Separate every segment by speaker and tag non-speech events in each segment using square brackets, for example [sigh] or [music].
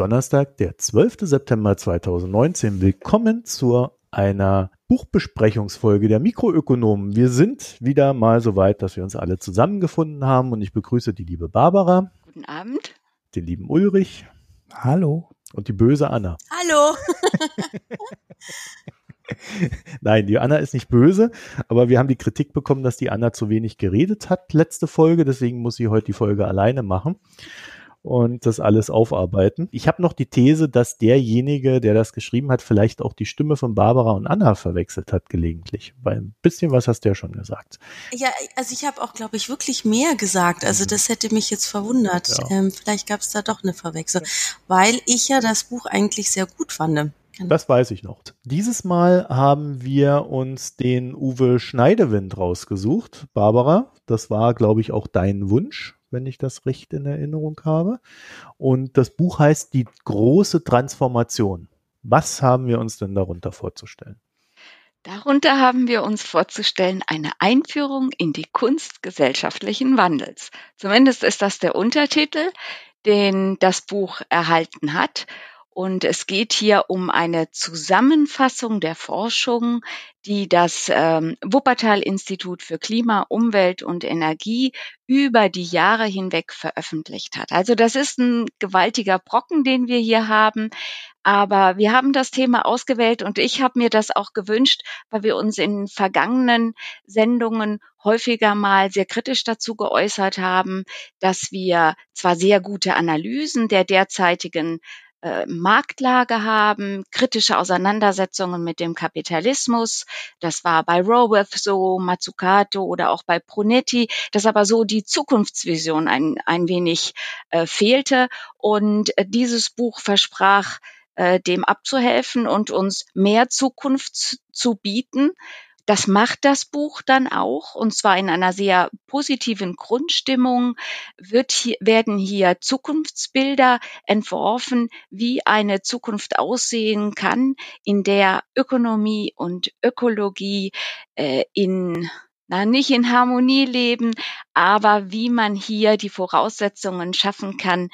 Speaker 1: Donnerstag, der 12. September 2019. Willkommen zu einer Buchbesprechungsfolge der Mikroökonomen. Wir sind wieder mal so weit, dass wir uns alle zusammengefunden haben und ich begrüße die liebe Barbara.
Speaker 2: Guten Abend.
Speaker 1: Den lieben Ulrich.
Speaker 3: Hallo.
Speaker 1: Und die böse Anna.
Speaker 2: Hallo. [laughs]
Speaker 1: Nein, die Anna ist nicht böse, aber wir haben die Kritik bekommen, dass die Anna zu wenig geredet hat letzte Folge, deswegen muss sie heute die Folge alleine machen und das alles aufarbeiten. Ich habe noch die These, dass derjenige, der das geschrieben hat, vielleicht auch die Stimme von Barbara und Anna verwechselt hat gelegentlich. Weil ein bisschen was hast du ja schon gesagt.
Speaker 2: Ja, also ich habe auch, glaube ich, wirklich mehr gesagt. Also mhm. das hätte mich jetzt verwundert. Ja. Ähm, vielleicht gab es da doch eine Verwechslung, weil ich ja das Buch eigentlich sehr gut fand.
Speaker 1: Genau. Das weiß ich noch. Dieses Mal haben wir uns den Uwe Schneidewind rausgesucht. Barbara, das war, glaube ich, auch dein Wunsch wenn ich das recht in Erinnerung habe. Und das Buch heißt Die große Transformation. Was haben wir uns denn darunter vorzustellen?
Speaker 4: Darunter haben wir uns vorzustellen eine Einführung in die Kunst gesellschaftlichen Wandels. Zumindest ist das der Untertitel, den das Buch erhalten hat. Und es geht hier um eine Zusammenfassung der Forschung, die das ähm, Wuppertal-Institut für Klima, Umwelt und Energie über die Jahre hinweg veröffentlicht hat. Also das ist ein gewaltiger Brocken, den wir hier haben. Aber wir haben das Thema ausgewählt und ich habe mir das auch gewünscht, weil wir uns in vergangenen Sendungen häufiger mal sehr kritisch dazu geäußert haben, dass wir zwar sehr gute Analysen der derzeitigen äh, Marktlage haben, kritische Auseinandersetzungen mit dem Kapitalismus. Das war bei Roworth so, Mazzucato oder auch bei Brunetti, dass aber so die Zukunftsvision ein, ein wenig äh, fehlte. Und äh, dieses Buch versprach, äh, dem abzuhelfen und uns mehr Zukunft zu bieten. Das macht das Buch dann auch, und zwar in einer sehr positiven Grundstimmung wird hier, werden hier Zukunftsbilder entworfen, wie eine Zukunft aussehen kann, in der Ökonomie und Ökologie äh, in na, nicht in Harmonie leben, aber wie man hier die Voraussetzungen schaffen kann,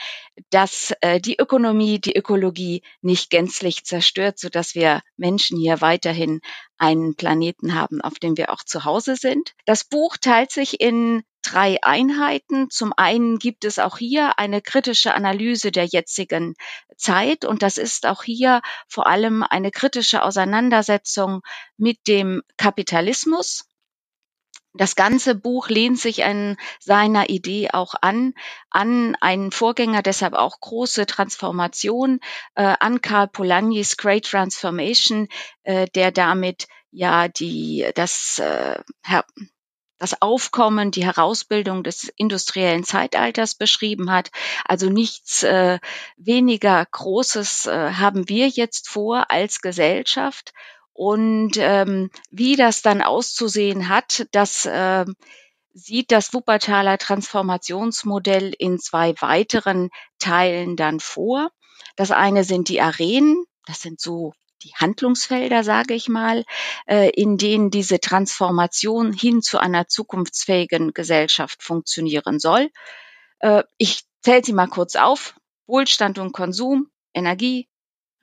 Speaker 4: dass äh, die Ökonomie, die Ökologie nicht gänzlich zerstört, so dass wir Menschen hier weiterhin einen Planeten haben, auf dem wir auch zu Hause sind. Das Buch teilt sich in drei Einheiten. Zum einen gibt es auch hier eine kritische Analyse der jetzigen Zeit und das ist auch hier vor allem eine kritische Auseinandersetzung mit dem Kapitalismus das ganze Buch lehnt sich an seiner Idee auch an, an einen Vorgänger, deshalb auch große Transformation, äh, an Karl Polanyi's Great Transformation, äh, der damit ja die, das, äh, das Aufkommen, die Herausbildung des industriellen Zeitalters beschrieben hat. Also nichts äh, weniger Großes äh, haben wir jetzt vor als Gesellschaft. Und ähm, wie das dann auszusehen hat, das äh, sieht das Wuppertaler Transformationsmodell in zwei weiteren Teilen dann vor. Das eine sind die Arenen, das sind so die Handlungsfelder, sage ich mal, äh, in denen diese Transformation hin zu einer zukunftsfähigen Gesellschaft funktionieren soll. Äh, ich zähle sie mal kurz auf. Wohlstand und Konsum, Energie,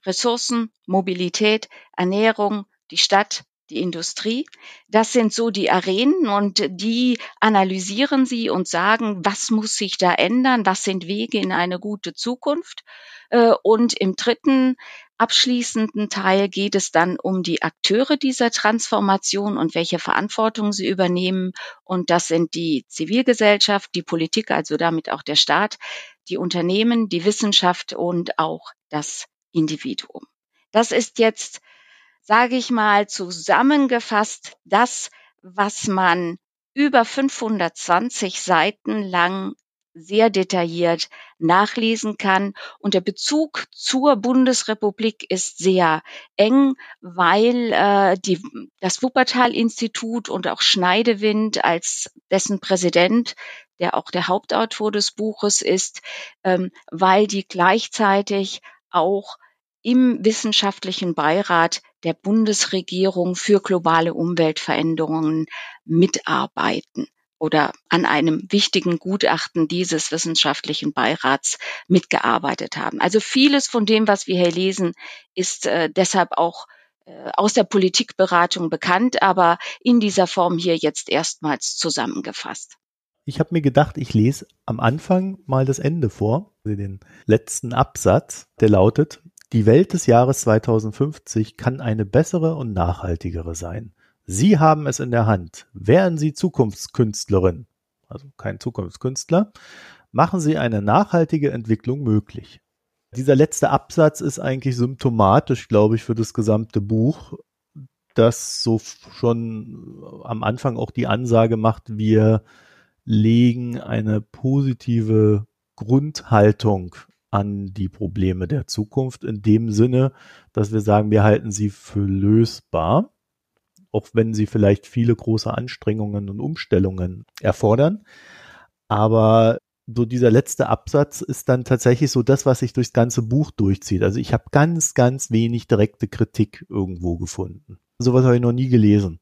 Speaker 4: Ressourcen, Mobilität, Ernährung, die Stadt, die Industrie. Das sind so die Arenen und die analysieren sie und sagen, was muss sich da ändern, was sind Wege in eine gute Zukunft. Äh, und im dritten abschließenden Teil geht es dann um die Akteure dieser Transformation und welche Verantwortung sie übernehmen. Und das sind die Zivilgesellschaft, die Politik, also damit auch der Staat, die Unternehmen, die Wissenschaft und auch das Individuum. Das ist jetzt, sage ich mal, zusammengefasst das, was man über 520 Seiten lang sehr detailliert nachlesen kann. Und der Bezug zur Bundesrepublik ist sehr eng, weil äh, die, das Wuppertal-Institut und auch Schneidewind als dessen Präsident, der auch der Hauptautor des Buches ist, ähm, weil die gleichzeitig auch im wissenschaftlichen Beirat der Bundesregierung für globale Umweltveränderungen mitarbeiten. oder an einem wichtigen Gutachten dieses wissenschaftlichen Beirats mitgearbeitet haben. Also vieles von dem, was wir hier lesen, ist äh, deshalb auch äh, aus der Politikberatung bekannt, aber in dieser Form hier jetzt erstmals zusammengefasst.
Speaker 1: Ich habe mir gedacht, ich lese am Anfang mal das Ende vor, den letzten Absatz, der lautet, die Welt des Jahres 2050 kann eine bessere und nachhaltigere sein. Sie haben es in der Hand. Wären Sie Zukunftskünstlerin, also kein Zukunftskünstler, machen Sie eine nachhaltige Entwicklung möglich. Dieser letzte Absatz ist eigentlich symptomatisch, glaube ich, für das gesamte Buch, das so schon am Anfang auch die Ansage macht, wir legen eine positive Grundhaltung an die Probleme der Zukunft in dem Sinne, dass wir sagen, wir halten sie für lösbar, auch wenn sie vielleicht viele große Anstrengungen und Umstellungen erfordern. Aber so dieser letzte Absatz ist dann tatsächlich so das, was sich durchs ganze Buch durchzieht. Also ich habe ganz, ganz wenig direkte Kritik irgendwo gefunden. Sowas habe ich noch nie gelesen.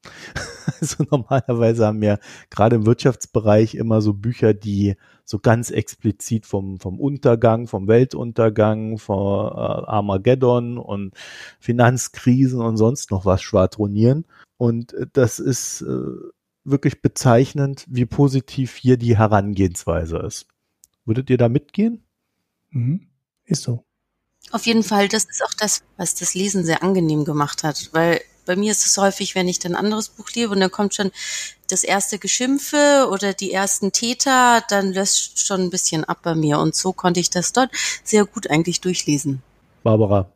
Speaker 1: [laughs] Also normalerweise haben wir gerade im Wirtschaftsbereich immer so Bücher, die so ganz explizit vom, vom Untergang, vom Weltuntergang, vom äh, Armageddon und Finanzkrisen und sonst noch was schwadronieren. Und das ist äh, wirklich bezeichnend, wie positiv hier die Herangehensweise ist. Würdet ihr da mitgehen?
Speaker 3: Mhm. Ist so.
Speaker 2: Auf jeden Fall, das ist auch das, was das Lesen sehr angenehm gemacht hat, weil bei mir ist es häufig, wenn ich dann ein anderes Buch lese und dann kommt schon das erste Geschimpfe oder die ersten Täter, dann löscht schon ein bisschen ab bei mir. Und so konnte ich das dort sehr gut eigentlich durchlesen.
Speaker 1: Barbara,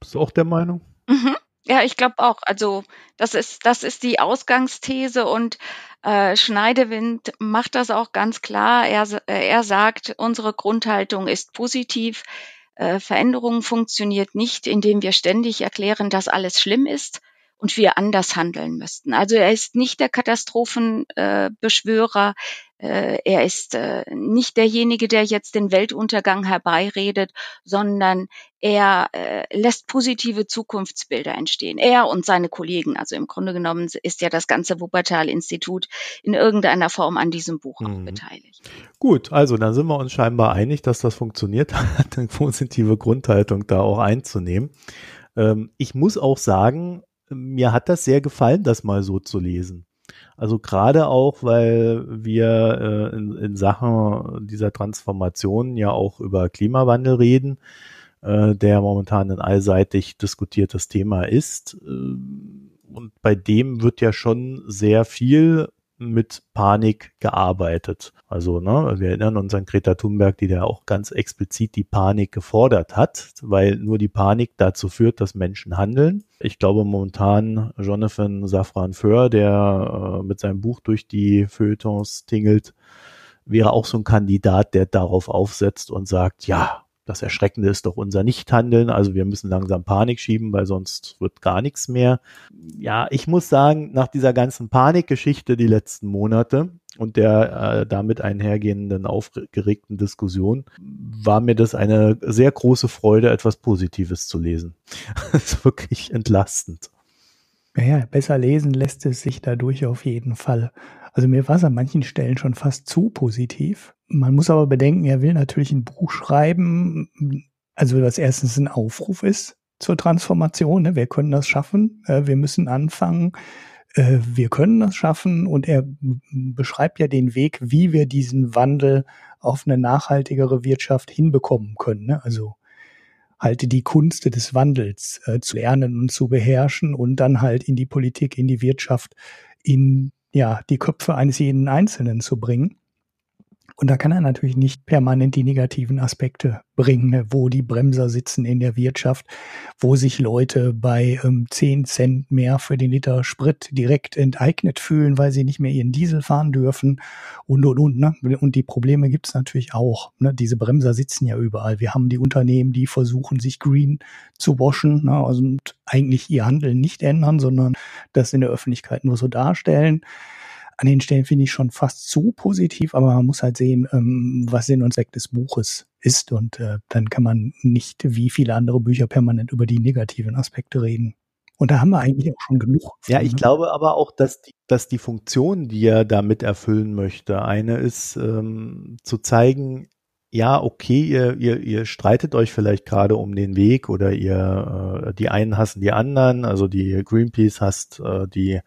Speaker 1: bist du auch der Meinung?
Speaker 4: Mhm. Ja, ich glaube auch. Also das ist, das ist die Ausgangsthese und äh, Schneidewind macht das auch ganz klar. Er, äh, er sagt, unsere Grundhaltung ist positiv. Äh, Veränderung funktioniert nicht, indem wir ständig erklären, dass alles schlimm ist und wir anders handeln müssten. Also er ist nicht der Katastrophenbeschwörer, äh, er ist äh, nicht derjenige, der jetzt den Weltuntergang herbeiredet, sondern er äh, lässt positive Zukunftsbilder entstehen. Er und seine Kollegen, also im Grunde genommen ist ja das ganze Wuppertal-Institut in irgendeiner Form an diesem Buch mhm. auch beteiligt.
Speaker 1: Gut, also dann sind wir uns scheinbar einig, dass das funktioniert [laughs] hat, eine positive Grundhaltung da auch einzunehmen. Ähm, ich muss auch sagen, mir hat das sehr gefallen, das mal so zu lesen. Also gerade auch, weil wir äh, in, in Sachen dieser Transformation ja auch über Klimawandel reden, äh, der momentan ein allseitig diskutiertes Thema ist. Äh, und bei dem wird ja schon sehr viel mit Panik gearbeitet. Also, ne, wir erinnern uns an Greta Thunberg, die da auch ganz explizit die Panik gefordert hat, weil nur die Panik dazu führt, dass Menschen handeln. Ich glaube momentan Jonathan Safran Föhr, der äh, mit seinem Buch durch die Feuilletons tingelt, wäre auch so ein Kandidat, der darauf aufsetzt und sagt, ja, das Erschreckende ist doch unser Nichthandeln. Also wir müssen langsam Panik schieben, weil sonst wird gar nichts mehr. Ja, ich muss sagen, nach dieser ganzen Panikgeschichte die letzten Monate und der äh, damit einhergehenden aufgeregten Diskussion war mir das eine sehr große Freude, etwas Positives zu lesen. [laughs] das ist wirklich entlastend.
Speaker 3: Ja, besser lesen lässt es sich dadurch auf jeden Fall. Also mir war es an manchen Stellen schon fast zu positiv. Man muss aber bedenken, er will natürlich ein Buch schreiben, also was erstens ein Aufruf ist zur Transformation. Ne? Wir können das schaffen. Äh, wir müssen anfangen. Äh, wir können das schaffen. Und er beschreibt ja den Weg, wie wir diesen Wandel auf eine nachhaltigere Wirtschaft hinbekommen können. Ne? Also halte die Kunst des Wandels äh, zu lernen und zu beherrschen und dann halt in die Politik, in die Wirtschaft, in ja, die Köpfe eines jeden Einzelnen zu bringen. Und da kann er natürlich nicht permanent die negativen Aspekte bringen, ne, wo die Bremser sitzen in der Wirtschaft, wo sich Leute bei ähm, 10 Cent mehr für den Liter Sprit direkt enteignet fühlen, weil sie nicht mehr ihren Diesel fahren dürfen und, und, und. Ne? Und die Probleme gibt's natürlich auch. Ne? Diese Bremser sitzen ja überall. Wir haben die Unternehmen, die versuchen, sich green zu waschen ne? also, und eigentlich ihr Handeln nicht ändern, sondern das in der Öffentlichkeit nur so darstellen an den Stellen finde ich schon fast zu positiv, aber man muss halt sehen, ähm, was Sinn und Zweck des Buches ist und äh, dann kann man nicht wie viele andere Bücher permanent über die negativen Aspekte reden. Und da haben wir eigentlich auch schon genug.
Speaker 1: Von, ja, ich ne? glaube aber auch, dass die, dass die Funktion, die er damit erfüllen möchte, eine ist, ähm, zu zeigen, ja, okay, ihr, ihr, ihr streitet euch vielleicht gerade um den Weg oder ihr, äh, die einen hassen die anderen, also die Greenpeace hasst äh, die,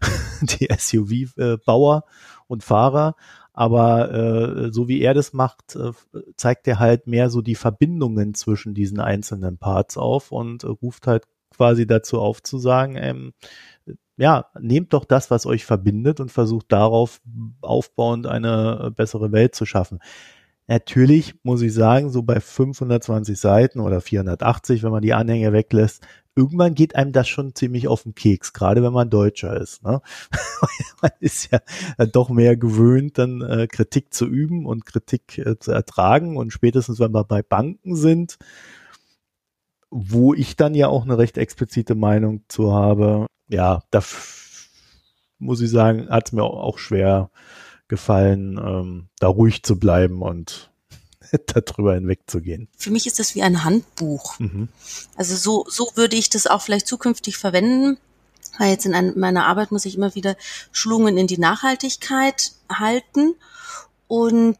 Speaker 1: [laughs] die SUV-Bauer äh, und Fahrer, aber äh, so wie er das macht, äh, zeigt er halt mehr so die Verbindungen zwischen diesen einzelnen Parts auf und äh, ruft halt quasi dazu auf zu sagen, ähm, ja, nehmt doch das, was euch verbindet und versucht darauf aufbauend eine bessere Welt zu schaffen. Natürlich muss ich sagen, so bei 520 Seiten oder 480, wenn man die Anhänge weglässt, irgendwann geht einem das schon ziemlich auf den Keks, gerade wenn man Deutscher ist. Ne? [laughs] man ist ja doch mehr gewöhnt, dann äh, Kritik zu üben und Kritik äh, zu ertragen. Und spätestens, wenn wir bei Banken sind, wo ich dann ja auch eine recht explizite Meinung zu habe, ja, da muss ich sagen, hat es mir auch schwer gefallen, ähm, da ruhig zu bleiben und [laughs] darüber hinwegzugehen.
Speaker 2: Für mich ist das wie ein Handbuch. Mhm. Also so, so würde ich das auch vielleicht zukünftig verwenden. Weil jetzt in ein, meiner Arbeit muss ich immer wieder Schulungen in die Nachhaltigkeit halten. Und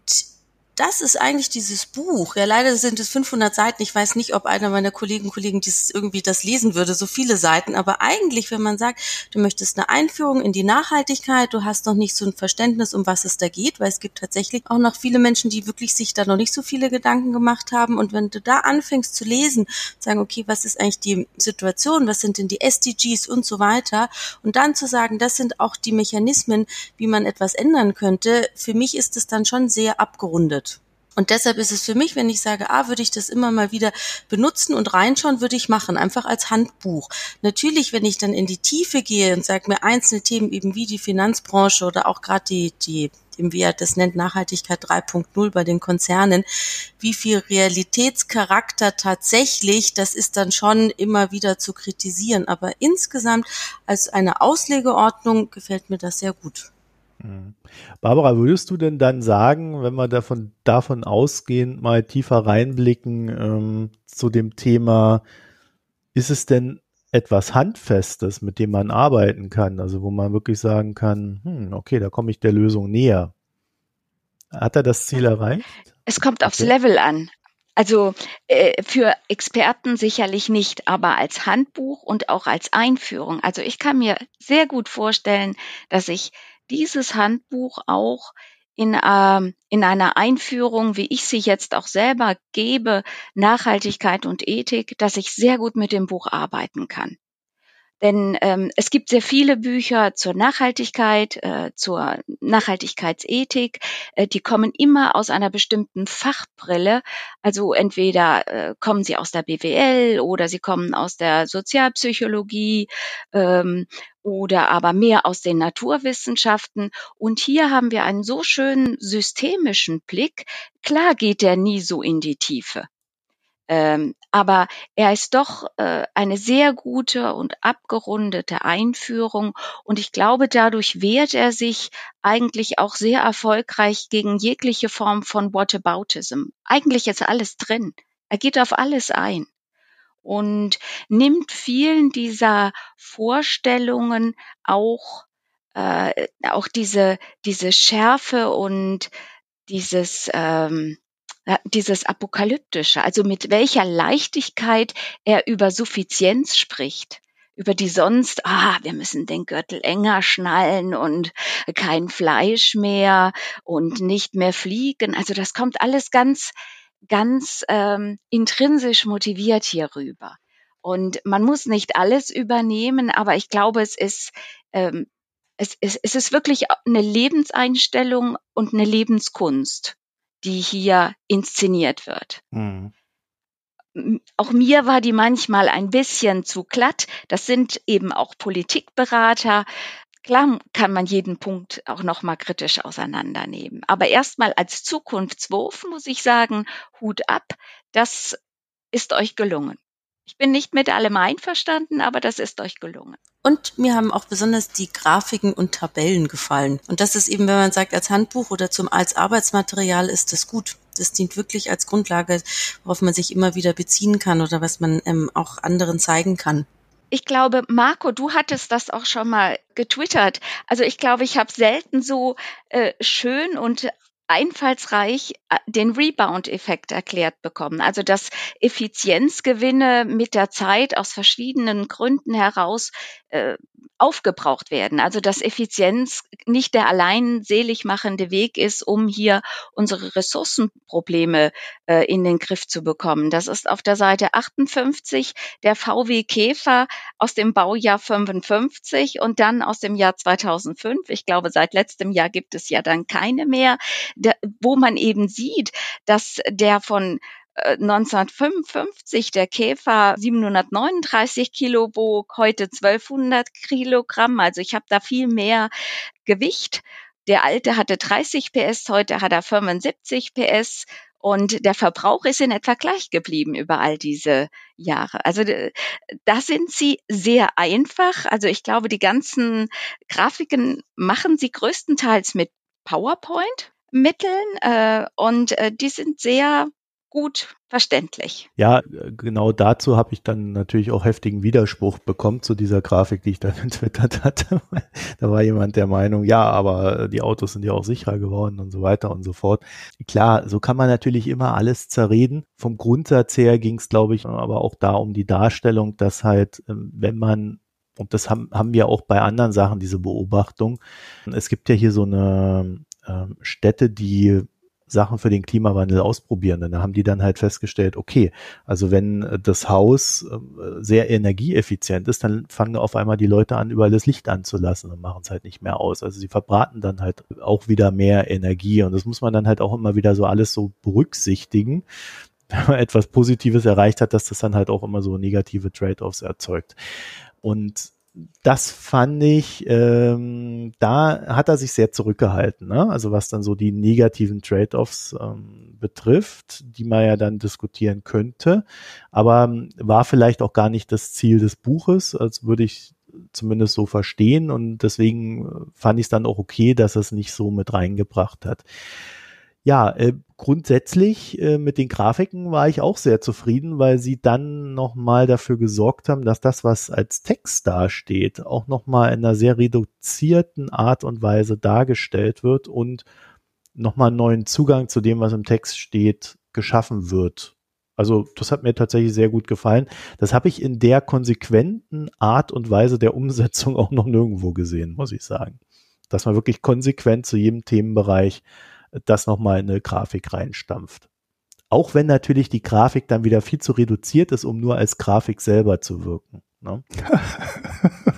Speaker 2: das ist eigentlich dieses Buch. Ja, leider sind es 500 Seiten. Ich weiß nicht, ob einer meiner Kollegen und Kollegen dieses irgendwie das lesen würde, so viele Seiten. Aber eigentlich, wenn man sagt, du möchtest eine Einführung in die Nachhaltigkeit, du hast noch nicht so ein Verständnis, um was es da geht, weil es gibt tatsächlich auch noch viele Menschen, die wirklich sich da noch nicht so viele Gedanken gemacht haben. Und wenn du da anfängst zu lesen, sagen, okay, was ist eigentlich die Situation? Was sind denn die SDGs und so weiter? Und dann zu sagen, das sind auch die Mechanismen, wie man etwas ändern könnte. Für mich ist es dann schon sehr abgerundet. Und deshalb ist es für mich, wenn ich sage, ah, würde ich das immer mal wieder benutzen und reinschauen, würde ich machen, einfach als Handbuch. Natürlich, wenn ich dann in die Tiefe gehe und sage mir einzelne Themen eben wie die Finanzbranche oder auch gerade die, die wie er das nennt, Nachhaltigkeit 3.0 bei den Konzernen, wie viel Realitätscharakter tatsächlich, das ist dann schon immer wieder zu kritisieren. Aber insgesamt als eine Auslegeordnung gefällt mir das sehr gut.
Speaker 1: Mhm. Barbara, würdest du denn dann sagen, wenn wir davon, davon ausgehend mal tiefer reinblicken ähm, zu dem Thema, ist es denn etwas Handfestes, mit dem man arbeiten kann, also wo man wirklich sagen kann, hm, okay, da komme ich der Lösung näher. Hat er das Ziel erreicht?
Speaker 4: Es kommt aufs okay. Level an. Also äh, für Experten sicherlich nicht, aber als Handbuch und auch als Einführung. Also ich kann mir sehr gut vorstellen, dass ich dieses Handbuch auch in, äh, in einer Einführung, wie ich sie jetzt auch selber gebe, Nachhaltigkeit und Ethik, dass ich sehr gut mit dem Buch arbeiten kann. Denn ähm, es gibt sehr viele Bücher zur Nachhaltigkeit, äh, zur Nachhaltigkeitsethik. Äh, die kommen immer aus einer bestimmten Fachbrille. Also entweder äh, kommen sie aus der BWL oder sie kommen aus der Sozialpsychologie ähm, oder aber mehr aus den Naturwissenschaften. Und hier haben wir einen so schönen systemischen Blick. Klar geht der nie so in die Tiefe. Ähm, aber er ist doch äh, eine sehr gute und abgerundete Einführung und ich glaube, dadurch wehrt er sich eigentlich auch sehr erfolgreich gegen jegliche Form von Whataboutism. Eigentlich ist alles drin. Er geht auf alles ein und nimmt vielen dieser Vorstellungen auch äh, auch diese diese Schärfe und dieses ähm, dieses Apokalyptische, also mit welcher Leichtigkeit er über Suffizienz spricht über die sonst, ah, wir müssen den Gürtel enger schnallen und kein Fleisch mehr und nicht mehr fliegen. Also das kommt alles ganz, ganz ähm, intrinsisch motiviert hier rüber. Und man muss nicht alles übernehmen, aber ich glaube, es ist, ähm, es, es, es ist wirklich eine Lebenseinstellung und eine Lebenskunst die hier inszeniert wird. Mhm. Auch mir war die manchmal ein bisschen zu glatt. Das sind eben auch Politikberater. Klar kann man jeden Punkt auch noch mal kritisch auseinandernehmen. Aber erstmal als Zukunftswurf muss ich sagen, Hut ab. Das ist euch gelungen. Ich bin nicht mit allem einverstanden, aber das ist euch gelungen.
Speaker 2: Und mir haben auch besonders die Grafiken und Tabellen gefallen. Und das ist eben, wenn man sagt, als Handbuch oder zum, als Arbeitsmaterial ist das gut. Das dient wirklich als Grundlage, worauf man sich immer wieder beziehen kann oder was man ähm, auch anderen zeigen kann.
Speaker 4: ich glaube, Marco, du hattest das auch schon mal getwittert. Also ich glaube, ich habe selten so äh, schön und einfallsreich äh, den Rebound-Effekt erklärt bekommen. Also dass Effizienzgewinne mit der Zeit aus verschiedenen Gründen heraus äh, aufgebraucht werden. Also dass Effizienz nicht der allein selig machende Weg ist, um hier unsere Ressourcenprobleme äh, in den Griff zu bekommen. Das ist auf der Seite 58 der VW Käfer aus dem Baujahr 55 und dann aus dem Jahr 2005. Ich glaube, seit letztem Jahr gibt es ja dann keine mehr, wo man eben sieht, dass der von 1955 äh, der Käfer 739 Kilo wog, heute 1200 Kilogramm. Also ich habe da viel mehr Gewicht. Der alte hatte 30 PS, heute hat er 75 PS. Und der Verbrauch ist in etwa gleich geblieben über all diese Jahre. Also da sind sie sehr einfach. Also ich glaube, die ganzen Grafiken machen sie größtenteils mit PowerPoint. Mitteln äh, und äh, die sind sehr gut verständlich.
Speaker 1: Ja, genau dazu habe ich dann natürlich auch heftigen Widerspruch bekommen zu dieser Grafik, die ich dann [laughs] entwickelt hatte. da war jemand der Meinung, ja, aber die Autos sind ja auch sicherer geworden und so weiter und so fort. Klar, so kann man natürlich immer alles zerreden. Vom Grundsatz her ging es, glaube ich, aber auch da um die Darstellung, dass halt, ähm, wenn man und das haben, haben wir auch bei anderen Sachen, diese Beobachtung. Es gibt ja hier so eine äh, Städte, die Sachen für den Klimawandel ausprobieren. Und da haben die dann halt festgestellt, okay, also wenn äh, das Haus äh, sehr energieeffizient ist, dann fangen auf einmal die Leute an, überall das Licht anzulassen und machen es halt nicht mehr aus. Also sie verbraten dann halt auch wieder mehr Energie und das muss man dann halt auch immer wieder so alles so berücksichtigen [laughs] wenn man etwas Positives erreicht hat, dass das dann halt auch immer so negative Trade-offs erzeugt. Und das fand ich, ähm, da hat er sich sehr zurückgehalten, ne? also was dann so die negativen Trade-offs ähm, betrifft, die man ja dann diskutieren könnte, aber ähm, war vielleicht auch gar nicht das Ziel des Buches, als würde ich zumindest so verstehen und deswegen äh, fand ich es dann auch okay, dass er es nicht so mit reingebracht hat. Ja, äh, grundsätzlich äh, mit den Grafiken war ich auch sehr zufrieden, weil sie dann nochmal dafür gesorgt haben, dass das, was als Text dasteht, auch nochmal in einer sehr reduzierten Art und Weise dargestellt wird und nochmal einen neuen Zugang zu dem, was im Text steht, geschaffen wird. Also das hat mir tatsächlich sehr gut gefallen. Das habe ich in der konsequenten Art und Weise der Umsetzung [laughs] auch noch nirgendwo gesehen, muss ich sagen. Dass man wirklich konsequent zu jedem Themenbereich das nochmal in eine Grafik reinstampft. Auch wenn natürlich die Grafik dann wieder viel zu reduziert ist, um nur als Grafik selber zu wirken. Ne? [laughs]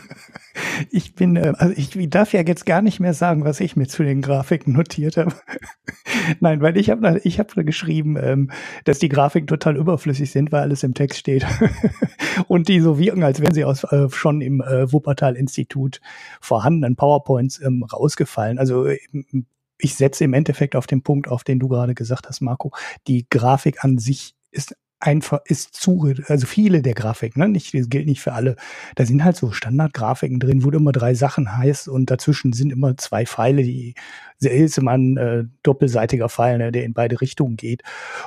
Speaker 3: ich bin, äh, also ich darf ja jetzt gar nicht mehr sagen, was ich mir zu den Grafiken notiert habe. [laughs] Nein, weil ich habe ich hab geschrieben, ähm, dass die Grafiken total überflüssig sind, weil alles im Text steht. [laughs] Und die so wirken, als wären sie aus äh, schon im äh, Wuppertal-Institut vorhandenen PowerPoints ähm, rausgefallen. Also ich setze im Endeffekt auf den Punkt, auf den du gerade gesagt hast, Marco. Die Grafik an sich ist einfach ist zu, also viele der Grafiken, ne? nicht, das gilt nicht für alle. Da sind halt so Standardgrafiken drin, wo immer drei Sachen heißt und dazwischen sind immer zwei Pfeile, die ist immer ein äh, doppelseitiger Pfeil, ne, der in beide Richtungen geht.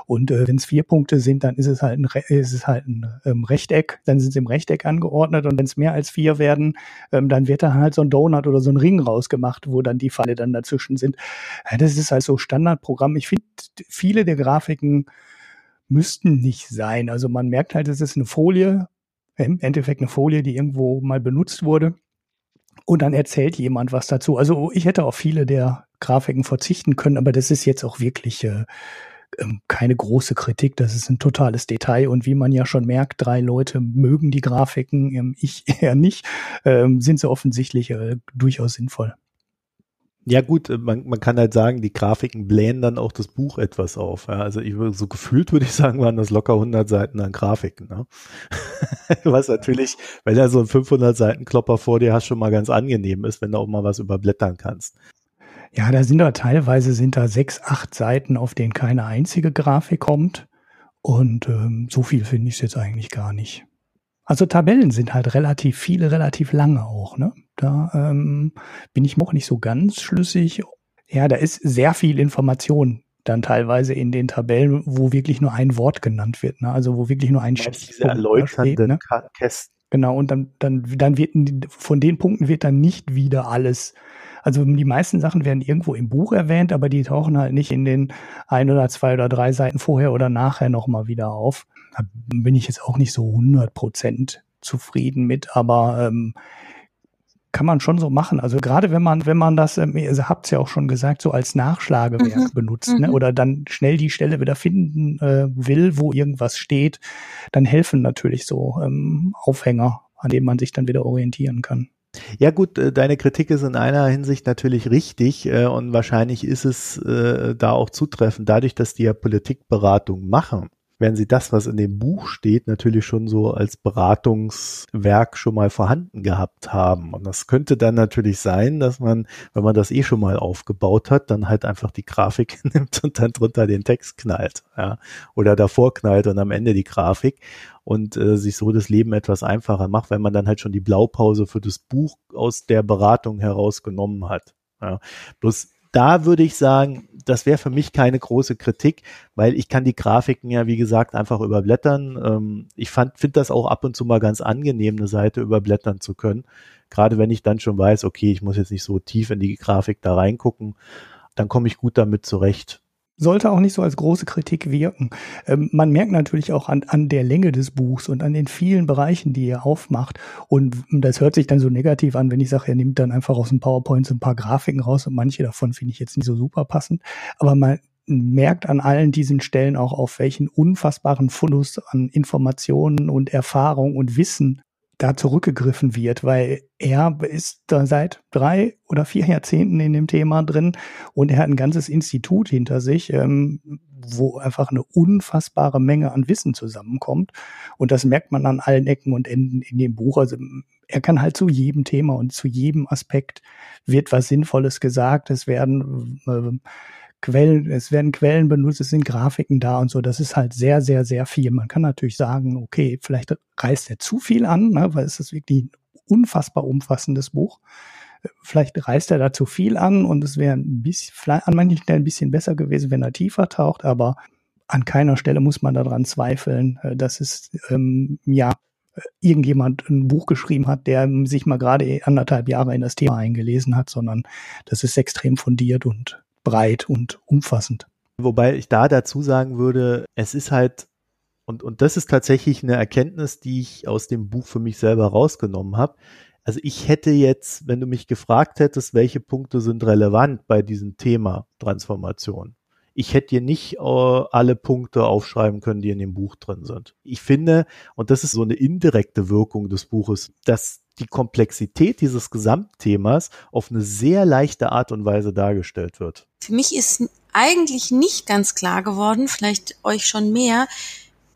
Speaker 3: Und äh, wenn es vier Punkte sind, dann ist es halt ein, Re ist es halt ein ähm, Rechteck, dann sind sie im Rechteck angeordnet und wenn es mehr als vier werden, ähm, dann wird da halt so ein Donut oder so ein Ring rausgemacht, wo dann die Pfeile dann dazwischen sind. Ja, das ist halt so Standardprogramm. Ich finde viele der Grafiken müssten nicht sein. Also man merkt halt, es ist eine Folie, im Endeffekt eine Folie, die irgendwo mal benutzt wurde. Und dann erzählt jemand was dazu. Also ich hätte auf viele der Grafiken verzichten können, aber das ist jetzt auch wirklich äh, ähm, keine große Kritik. Das ist ein totales Detail. Und wie man ja schon merkt, drei Leute mögen die Grafiken, ähm, ich [laughs] eher nicht, ähm, sind sie offensichtlich äh, durchaus sinnvoll.
Speaker 1: Ja gut, äh, man, man kann halt sagen, die Grafiken blähen dann auch das Buch etwas auf. Ja, also ich, so gefühlt würde ich sagen, waren das locker 100 Seiten an Grafiken. Ne? [laughs] was natürlich, wenn du so einen 500 Seiten Klopper vor dir hast, schon mal ganz angenehm ist, wenn du auch mal was überblättern kannst.
Speaker 3: Ja, da sind da teilweise sind da sechs, acht Seiten, auf denen keine einzige Grafik kommt. Und ähm, so viel finde ich es jetzt eigentlich gar nicht. Also Tabellen sind halt relativ viele, relativ lange auch, ne? Da ähm, bin ich noch nicht so ganz schlüssig. Ja, da ist sehr viel Information dann teilweise in den Tabellen, wo wirklich nur ein Wort genannt wird, ne? Also wo wirklich nur ein
Speaker 1: Stichpunkt diese erläuternde ne? Kästen.
Speaker 3: Genau, und dann, dann, dann wird von den Punkten wird dann nicht wieder alles. Also die meisten Sachen werden irgendwo im Buch erwähnt, aber die tauchen halt nicht in den ein oder zwei oder drei Seiten vorher oder nachher nochmal wieder auf. Da bin ich jetzt auch nicht so 100 Prozent zufrieden mit, aber ähm, kann man schon so machen. Also gerade wenn man, wenn man das, ähm, ihr habt es ja auch schon gesagt, so als Nachschlagewerk mhm. benutzt, ne? Mhm. oder dann schnell die Stelle wieder finden äh, will, wo irgendwas steht, dann helfen natürlich so ähm, Aufhänger, an denen man sich dann wieder orientieren kann.
Speaker 1: Ja gut, äh, deine Kritik ist in einer Hinsicht natürlich richtig äh, und wahrscheinlich ist es äh, da auch zutreffend, dadurch, dass die ja Politikberatung machen werden sie das, was in dem Buch steht, natürlich schon so als Beratungswerk schon mal vorhanden gehabt haben. Und das könnte dann natürlich sein, dass man, wenn man das eh schon mal aufgebaut hat, dann halt einfach die Grafik [laughs] nimmt und dann drunter den Text knallt. Ja? Oder davor knallt und am Ende die Grafik und äh, sich so das Leben etwas einfacher macht, wenn man dann halt schon die Blaupause für das Buch aus der Beratung herausgenommen hat. Ja. Bloß da würde ich sagen, das wäre für mich keine große Kritik, weil ich kann die Grafiken ja, wie gesagt, einfach überblättern. Ähm, ich finde das auch ab und zu mal ganz angenehm, eine Seite überblättern zu können. Gerade wenn ich dann schon weiß, okay, ich muss jetzt nicht so tief in die Grafik da reingucken, dann komme ich gut damit zurecht
Speaker 3: sollte auch nicht so als große Kritik wirken. Ähm, man merkt natürlich auch an, an der Länge des Buchs und an den vielen Bereichen, die er aufmacht. Und das hört sich dann so negativ an, wenn ich sage, er nimmt dann einfach aus dem PowerPoint so ein paar Grafiken raus und manche davon finde ich jetzt nicht so super passend. Aber man merkt an allen diesen Stellen auch, auf welchen unfassbaren Fundus an Informationen und Erfahrung und Wissen da zurückgegriffen wird, weil er ist da seit drei oder vier Jahrzehnten in dem Thema drin und er hat ein ganzes Institut hinter sich, ähm, wo einfach eine unfassbare Menge an Wissen zusammenkommt. Und das merkt man an allen Ecken und Enden in dem Buch. Also er kann halt zu jedem Thema und zu jedem Aspekt wird was Sinnvolles gesagt. Es werden äh, Quellen, es werden Quellen benutzt, es sind Grafiken da und so. Das ist halt sehr, sehr, sehr viel. Man kann natürlich sagen, okay, vielleicht reißt er zu viel an, ne, weil es ist wirklich ein unfassbar umfassendes Buch. Vielleicht reißt er da zu viel an und es wäre ein bisschen, an manchen Stellen ein bisschen besser gewesen, wenn er tiefer taucht, aber an keiner Stelle muss man daran zweifeln, äh, dass es, ähm, ja, irgendjemand ein Buch geschrieben hat, der sich mal gerade anderthalb Jahre in das Thema eingelesen hat, sondern das ist extrem fundiert und breit und umfassend.
Speaker 1: Wobei ich da dazu sagen würde, es ist halt, und, und das ist tatsächlich eine Erkenntnis, die ich aus dem Buch für mich selber rausgenommen habe. Also ich hätte jetzt, wenn du mich gefragt hättest, welche Punkte sind relevant bei diesem Thema Transformation, ich hätte dir nicht äh, alle Punkte aufschreiben können, die in dem Buch drin sind. Ich finde, und das ist so eine indirekte Wirkung des Buches, dass die Komplexität dieses Gesamtthemas auf eine sehr leichte Art und Weise dargestellt wird.
Speaker 2: Für mich ist eigentlich nicht ganz klar geworden, vielleicht euch schon mehr,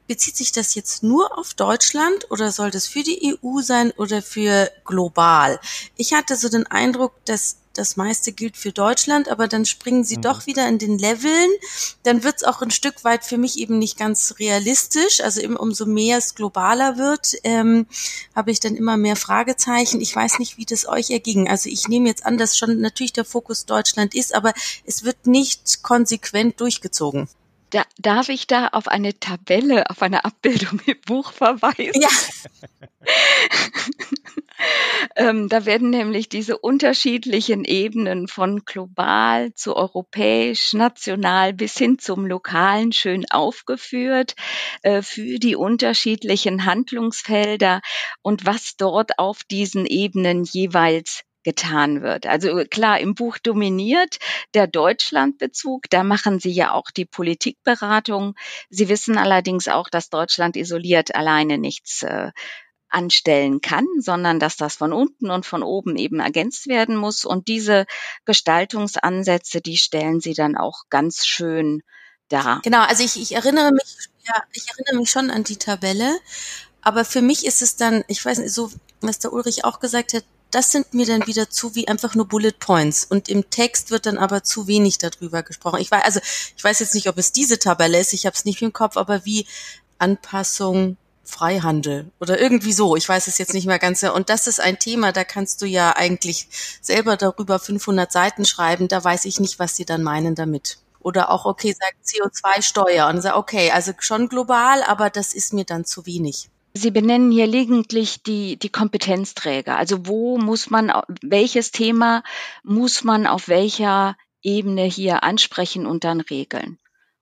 Speaker 2: bezieht sich das jetzt nur auf Deutschland oder soll das für die EU sein oder für global? Ich hatte so den Eindruck, dass das meiste gilt für Deutschland, aber dann springen sie mhm. doch wieder in den Leveln. Dann wird es auch ein Stück weit für mich eben nicht ganz realistisch. Also eben umso mehr es globaler wird, ähm, habe ich dann immer mehr Fragezeichen. Ich weiß nicht, wie das euch erging. Also ich nehme jetzt an, dass schon natürlich der Fokus Deutschland ist, aber es wird nicht konsequent durchgezogen.
Speaker 4: Da, darf ich da auf eine Tabelle, auf eine Abbildung im Buch verweisen? Ja. [laughs] ähm, da werden nämlich diese unterschiedlichen Ebenen von global zu europäisch, national bis hin zum lokalen schön aufgeführt äh, für die unterschiedlichen Handlungsfelder und was dort auf diesen Ebenen jeweils getan wird. Also klar, im Buch dominiert der Deutschlandbezug. Da machen Sie ja auch die Politikberatung. Sie wissen allerdings auch, dass Deutschland isoliert alleine nichts äh, anstellen kann, sondern dass das von unten und von oben eben ergänzt werden muss. Und diese Gestaltungsansätze, die stellen Sie dann auch ganz schön dar.
Speaker 2: Genau, also ich, ich erinnere mich, ja, ich erinnere mich schon an die Tabelle. Aber für mich ist es dann, ich weiß nicht, so was der Ulrich auch gesagt hat, das sind mir dann wieder zu wie einfach nur Bullet Points und im Text wird dann aber zu wenig darüber gesprochen. Ich weiß also ich weiß jetzt nicht, ob es diese Tabelle ist, ich habe es nicht im Kopf, aber wie Anpassung Freihandel oder irgendwie so. Ich weiß es jetzt nicht mehr ganz. Und das ist ein Thema, da kannst du ja eigentlich selber darüber 500 Seiten schreiben. Da weiß ich nicht, was sie dann meinen damit. Oder auch, okay, sagt CO2-Steuer und sag, okay, also schon global, aber das ist mir dann zu wenig
Speaker 4: Sie benennen hier lediglich die, die Kompetenzträger. Also wo muss man, welches Thema muss man auf welcher Ebene hier ansprechen und dann regeln?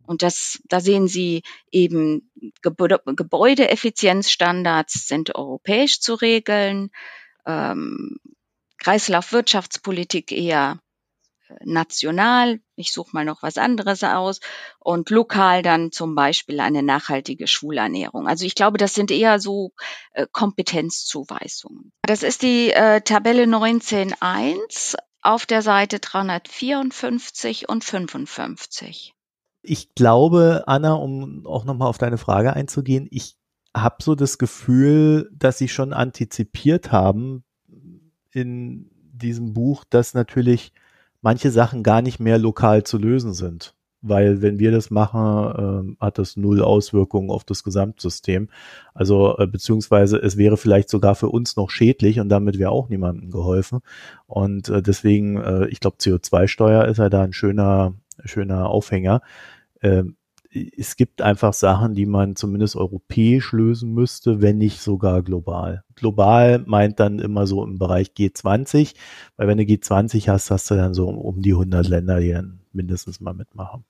Speaker 4: Und das, da sehen Sie eben Gebäude, Gebäudeeffizienzstandards sind europäisch zu regeln, ähm, Kreislaufwirtschaftspolitik eher national, ich suche mal noch was anderes aus und lokal dann zum Beispiel eine nachhaltige Schulernährung. Also ich glaube, das sind eher so äh, Kompetenzzuweisungen. Das ist die äh, Tabelle 19.1 auf der Seite 354 und 55.
Speaker 1: Ich glaube, Anna, um auch nochmal auf deine Frage einzugehen, ich habe so das Gefühl, dass sie schon antizipiert haben in diesem Buch, dass natürlich manche Sachen gar nicht mehr lokal zu lösen sind. Weil wenn wir das machen, äh, hat das null Auswirkungen auf das Gesamtsystem. Also äh, beziehungsweise es wäre vielleicht sogar für uns noch schädlich und damit wäre auch niemandem geholfen. Und äh, deswegen, äh, ich glaube, CO2-Steuer ist ja da ein schöner, schöner Aufhänger. Ähm, es gibt einfach Sachen, die man zumindest europäisch lösen müsste, wenn nicht sogar global. Global meint dann immer so im Bereich G20, weil wenn du G20 hast, hast du dann so um die 100 Länder, die dann mindestens mal mitmachen.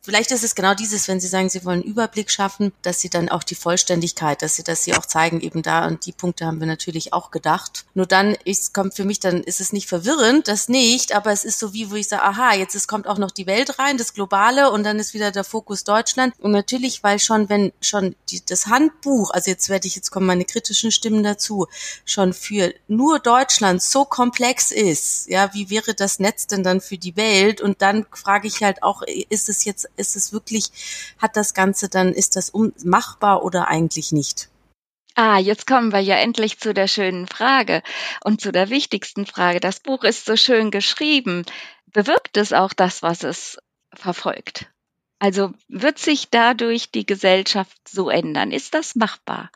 Speaker 2: Vielleicht ist es genau dieses, wenn Sie sagen, Sie wollen Überblick schaffen, dass Sie dann auch die Vollständigkeit, dass Sie, dass Sie auch zeigen, eben da und die Punkte haben wir natürlich auch gedacht. Nur dann ist, kommt für mich, dann ist es nicht verwirrend, das nicht, aber es ist so wie, wo ich sage, aha, jetzt ist, kommt auch noch die Welt rein, das Globale und dann ist wieder der Fokus Deutschland. Und natürlich, weil schon, wenn schon die, das Handbuch, also jetzt werde ich, jetzt kommen meine kritischen Stimmen dazu, schon für nur Deutschland so komplex ist, ja, wie wäre das Netz denn dann für die Welt? Und dann frage ich halt auch, ist es jetzt ist es wirklich, hat das Ganze dann, ist das machbar oder eigentlich nicht?
Speaker 4: Ah, jetzt kommen wir ja endlich zu der schönen Frage und zu der wichtigsten Frage. Das Buch ist so schön geschrieben. Bewirkt es auch das, was es verfolgt? Also wird sich dadurch die Gesellschaft so ändern? Ist das machbar?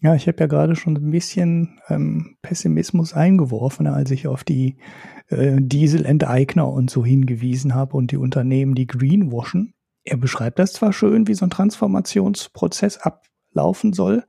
Speaker 3: Ja, ich habe ja gerade schon ein bisschen ähm, Pessimismus eingeworfen, als ich auf die äh, Dieselenteigner und so hingewiesen habe und die Unternehmen, die greenwashen er beschreibt das zwar schön, wie so ein Transformationsprozess ablaufen soll,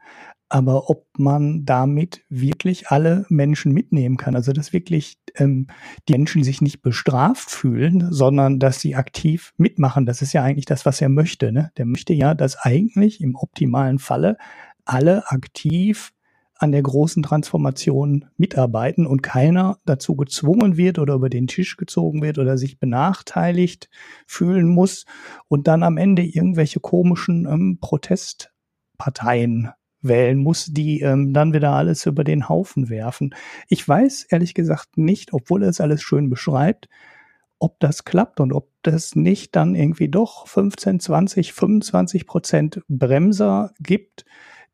Speaker 3: aber ob man damit wirklich alle Menschen mitnehmen kann, also dass wirklich ähm, die Menschen sich nicht bestraft fühlen, sondern dass sie aktiv mitmachen, das ist ja eigentlich das, was er möchte. Ne? Der möchte ja, dass eigentlich im optimalen Falle alle aktiv an der großen Transformation mitarbeiten und keiner dazu gezwungen wird oder über den Tisch gezogen wird oder sich benachteiligt fühlen muss und dann am Ende irgendwelche komischen ähm, Protestparteien wählen muss, die ähm, dann wieder alles über den Haufen werfen. Ich weiß ehrlich gesagt nicht, obwohl er es alles schön beschreibt, ob das klappt und ob das nicht dann irgendwie doch 15, 20, 25 Prozent Bremser gibt,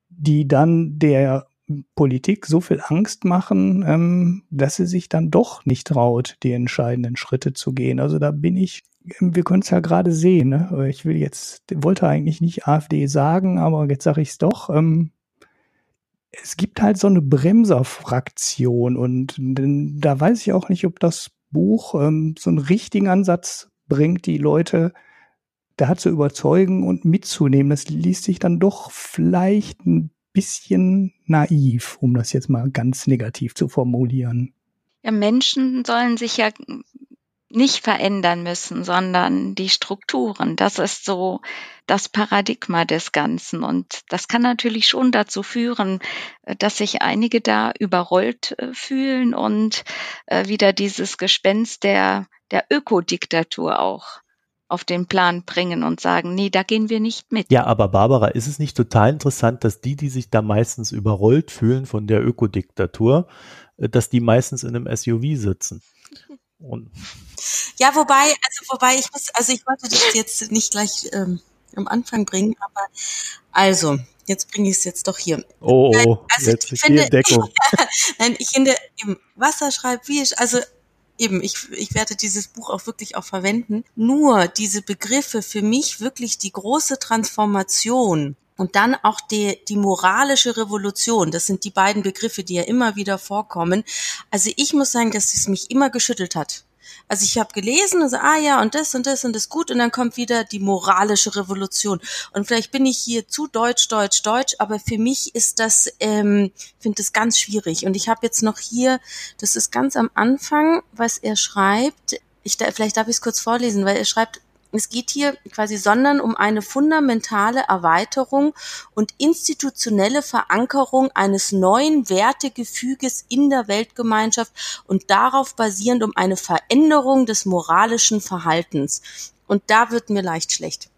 Speaker 3: die dann der Politik so viel Angst machen, ähm, dass sie sich dann doch nicht traut, die entscheidenden Schritte zu gehen. Also da bin ich, wir können es ja gerade sehen. Ne? Ich will jetzt, wollte eigentlich nicht AfD sagen, aber jetzt sage ich es doch. Ähm, es gibt halt so eine Bremserfraktion und da weiß ich auch nicht, ob das Buch ähm, so einen richtigen Ansatz bringt, die Leute da zu überzeugen und mitzunehmen. Das liest sich dann doch vielleicht ein bisschen naiv, um das jetzt mal ganz negativ zu formulieren.
Speaker 4: Ja, Menschen sollen sich ja nicht verändern müssen, sondern die Strukturen. Das ist so das Paradigma des Ganzen. Und das kann natürlich schon dazu führen, dass sich einige da überrollt äh, fühlen und äh, wieder dieses Gespenst der, der Ökodiktatur auch auf den Plan bringen und sagen, nee, da gehen wir nicht mit.
Speaker 1: Ja, aber Barbara, ist es nicht total interessant, dass die, die sich da meistens überrollt fühlen von der Ökodiktatur, äh, dass die meistens in einem SUV sitzen?
Speaker 2: Und ja, wobei, also wobei ich muss, also ich wollte das jetzt nicht gleich ähm, am Anfang bringen, aber also, jetzt bringe ich es jetzt doch hier.
Speaker 1: Oh, oh also jetzt
Speaker 2: ich finde, Deckung. [laughs] Nein, ich finde, im Wasser schreibt wie ich, also eben, ich, ich werde dieses Buch auch wirklich auch verwenden. Nur diese Begriffe für mich wirklich die große Transformation und dann auch die, die moralische Revolution. Das sind die beiden Begriffe, die ja immer wieder vorkommen. Also ich muss sagen, dass es mich immer geschüttelt hat. Also ich habe gelesen, also ah ja, und das und das und das gut, und dann kommt wieder die moralische Revolution. Und vielleicht bin ich hier zu deutsch, deutsch, deutsch, aber für mich ist das, ähm, finde das ganz schwierig. Und ich habe jetzt noch hier, das ist ganz am Anfang, was er schreibt. Ich, vielleicht darf ich es kurz vorlesen, weil er schreibt, es geht hier quasi, sondern um eine fundamentale Erweiterung und institutionelle Verankerung eines neuen Wertegefüges in der Weltgemeinschaft und darauf basierend um eine Veränderung des moralischen Verhaltens. Und da wird mir leicht schlecht.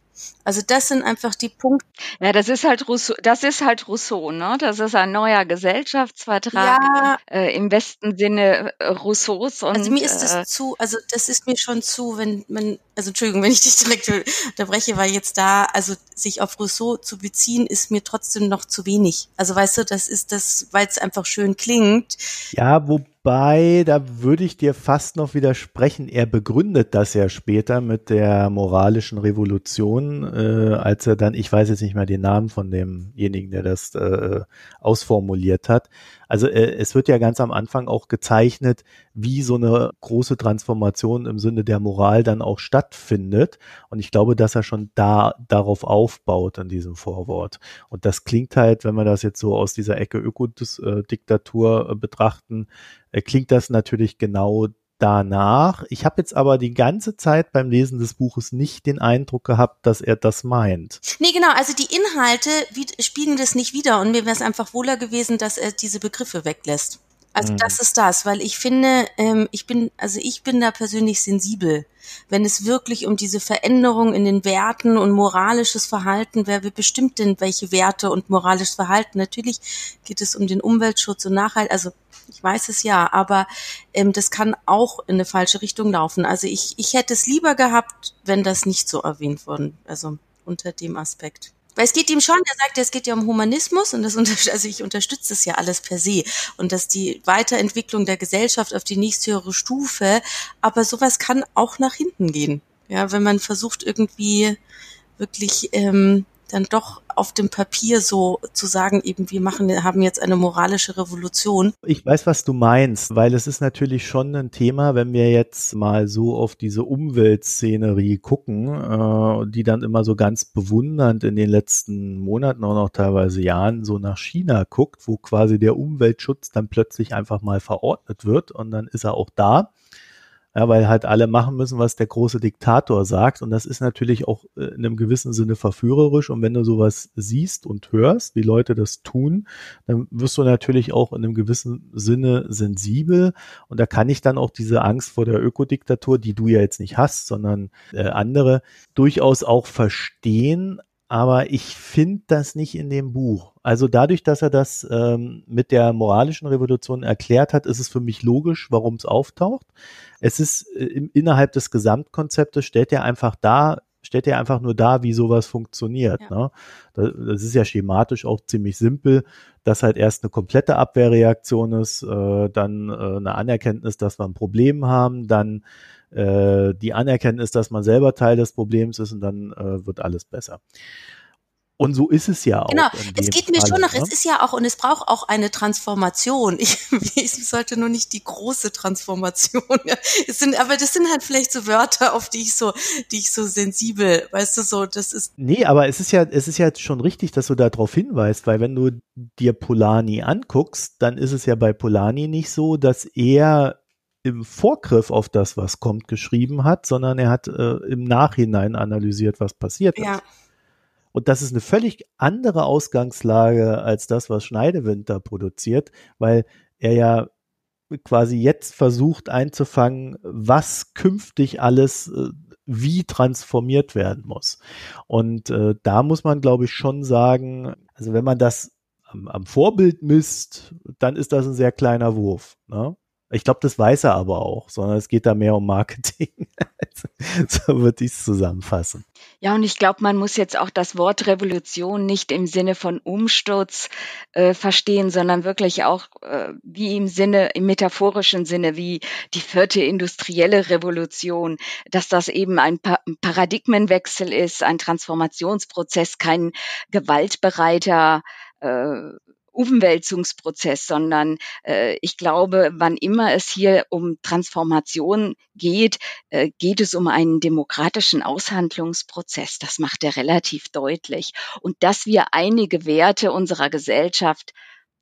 Speaker 2: Also das sind einfach die Punkte.
Speaker 4: Ja, das ist halt Rousseau, das ist halt Rousseau, ne? Das ist ein neuer Gesellschaftsvertrag ja. äh, im besten Sinne äh, Rousseaus. Und,
Speaker 2: also mir ist das äh, zu, also das ist mir schon zu, wenn man, also Entschuldigung, [laughs] wenn ich dich direkt [laughs] unterbreche, weil jetzt da, also sich auf Rousseau zu beziehen, ist mir trotzdem noch zu wenig. Also weißt du, das ist das, weil es einfach schön klingt.
Speaker 1: Ja, wo Wobei, da würde ich dir fast noch widersprechen. Er begründet das ja später mit der moralischen Revolution, äh, als er dann, ich weiß jetzt nicht mehr den Namen von demjenigen, der das äh, ausformuliert hat, also äh, es wird ja ganz am Anfang auch gezeichnet, wie so eine große Transformation im Sinne der Moral dann auch stattfindet. Und ich glaube, dass er schon da darauf aufbaut in diesem Vorwort. Und das klingt halt, wenn wir das jetzt so aus dieser Ecke Ökodiktatur äh, betrachten, äh, klingt das natürlich genau danach. Ich habe jetzt aber die ganze Zeit beim Lesen des Buches nicht den Eindruck gehabt, dass er das meint.
Speaker 2: Nee, genau, also die Inhalte spiegeln das nicht wieder und mir wäre es einfach wohler gewesen, dass er diese Begriffe weglässt. Also mhm. das ist das, weil ich finde, ähm, ich bin, also ich bin da persönlich sensibel, wenn es wirklich um diese Veränderung in den Werten und moralisches Verhalten, wer bestimmt denn welche Werte und moralisches Verhalten? Natürlich geht es um den Umweltschutz und Nachhalt, also ich weiß es ja, aber ähm, das kann auch in eine falsche Richtung laufen. Also ich, ich hätte es lieber gehabt, wenn das nicht so erwähnt worden, also unter dem Aspekt. Weil es geht ihm schon, er sagt, es geht ja um Humanismus und das also ich unterstütze das ja alles per se und dass die Weiterentwicklung der Gesellschaft auf die nächsthöhere Stufe, aber sowas kann auch nach hinten gehen. Ja, wenn man versucht irgendwie wirklich ähm, dann doch auf dem Papier so zu sagen, eben wir machen, haben jetzt eine moralische Revolution.
Speaker 1: Ich weiß, was du meinst, weil es ist natürlich schon ein Thema, wenn wir jetzt mal so auf diese Umweltszenerie gucken, äh, die dann immer so ganz bewundernd in den letzten Monaten auch teilweise Jahren so nach China guckt, wo quasi der Umweltschutz dann plötzlich einfach mal verordnet wird und dann ist er auch da ja, weil halt alle machen müssen, was der große Diktator sagt. Und das ist natürlich auch äh, in einem gewissen Sinne verführerisch. Und wenn du sowas siehst und hörst, wie Leute das tun, dann wirst du natürlich auch in einem gewissen Sinne sensibel. Und da kann ich dann auch diese Angst vor der Ökodiktatur, die du ja jetzt nicht hast, sondern äh, andere, durchaus auch verstehen aber ich finde das nicht in dem Buch. Also dadurch, dass er das ähm, mit der moralischen Revolution erklärt hat, ist es für mich logisch, warum es auftaucht. Es ist äh, im, innerhalb des Gesamtkonzeptes stellt er einfach da, stellt er einfach nur da, wie sowas funktioniert. Ja. Ne? Das, das, ist ja schematisch auch ziemlich simpel, dass halt erst eine komplette Abwehrreaktion ist, äh, dann äh, eine Anerkenntnis, dass wir ein Problem haben, dann äh, die Anerkenntnis, dass man selber Teil des Problems ist und dann äh, wird alles besser. Und so ist es ja auch.
Speaker 2: Genau, es geht mir Falle, schon noch, ne? es ist ja auch, und es braucht auch eine Transformation. Ich, [laughs] ich sollte nur nicht die große Transformation. Es sind, aber das sind halt vielleicht so Wörter, auf die ich so, die ich so sensibel, weißt du, so, das ist.
Speaker 1: Nee, aber es ist ja, es ist ja schon richtig, dass du darauf hinweist, weil wenn du dir Polani anguckst, dann ist es ja bei Polani nicht so, dass er im Vorgriff auf das, was kommt, geschrieben hat, sondern er hat äh, im Nachhinein analysiert, was passiert ja. ist. Und das ist eine völlig andere Ausgangslage als das, was Schneidewinter produziert, weil er ja quasi jetzt versucht einzufangen, was künftig alles äh, wie transformiert werden muss. Und äh, da muss man, glaube ich, schon sagen, also wenn man das am, am Vorbild misst, dann ist das ein sehr kleiner Wurf. Ne? Ich glaube, das weiß er aber auch, sondern es geht da mehr um Marketing. [laughs] so würde ich es zusammenfassen.
Speaker 4: Ja, und ich glaube, man muss jetzt auch das Wort Revolution nicht im Sinne von Umsturz äh, verstehen, sondern wirklich auch äh, wie im Sinne, im metaphorischen Sinne, wie die vierte industrielle Revolution, dass das eben ein, pa Paradigmenwechsel ist, ein Transformationsprozess, kein gewaltbereiter äh, Umwälzungsprozess, sondern äh, ich glaube, wann immer es hier um Transformation geht, äh, geht es um einen demokratischen Aushandlungsprozess. Das macht er relativ deutlich. Und dass wir einige Werte unserer Gesellschaft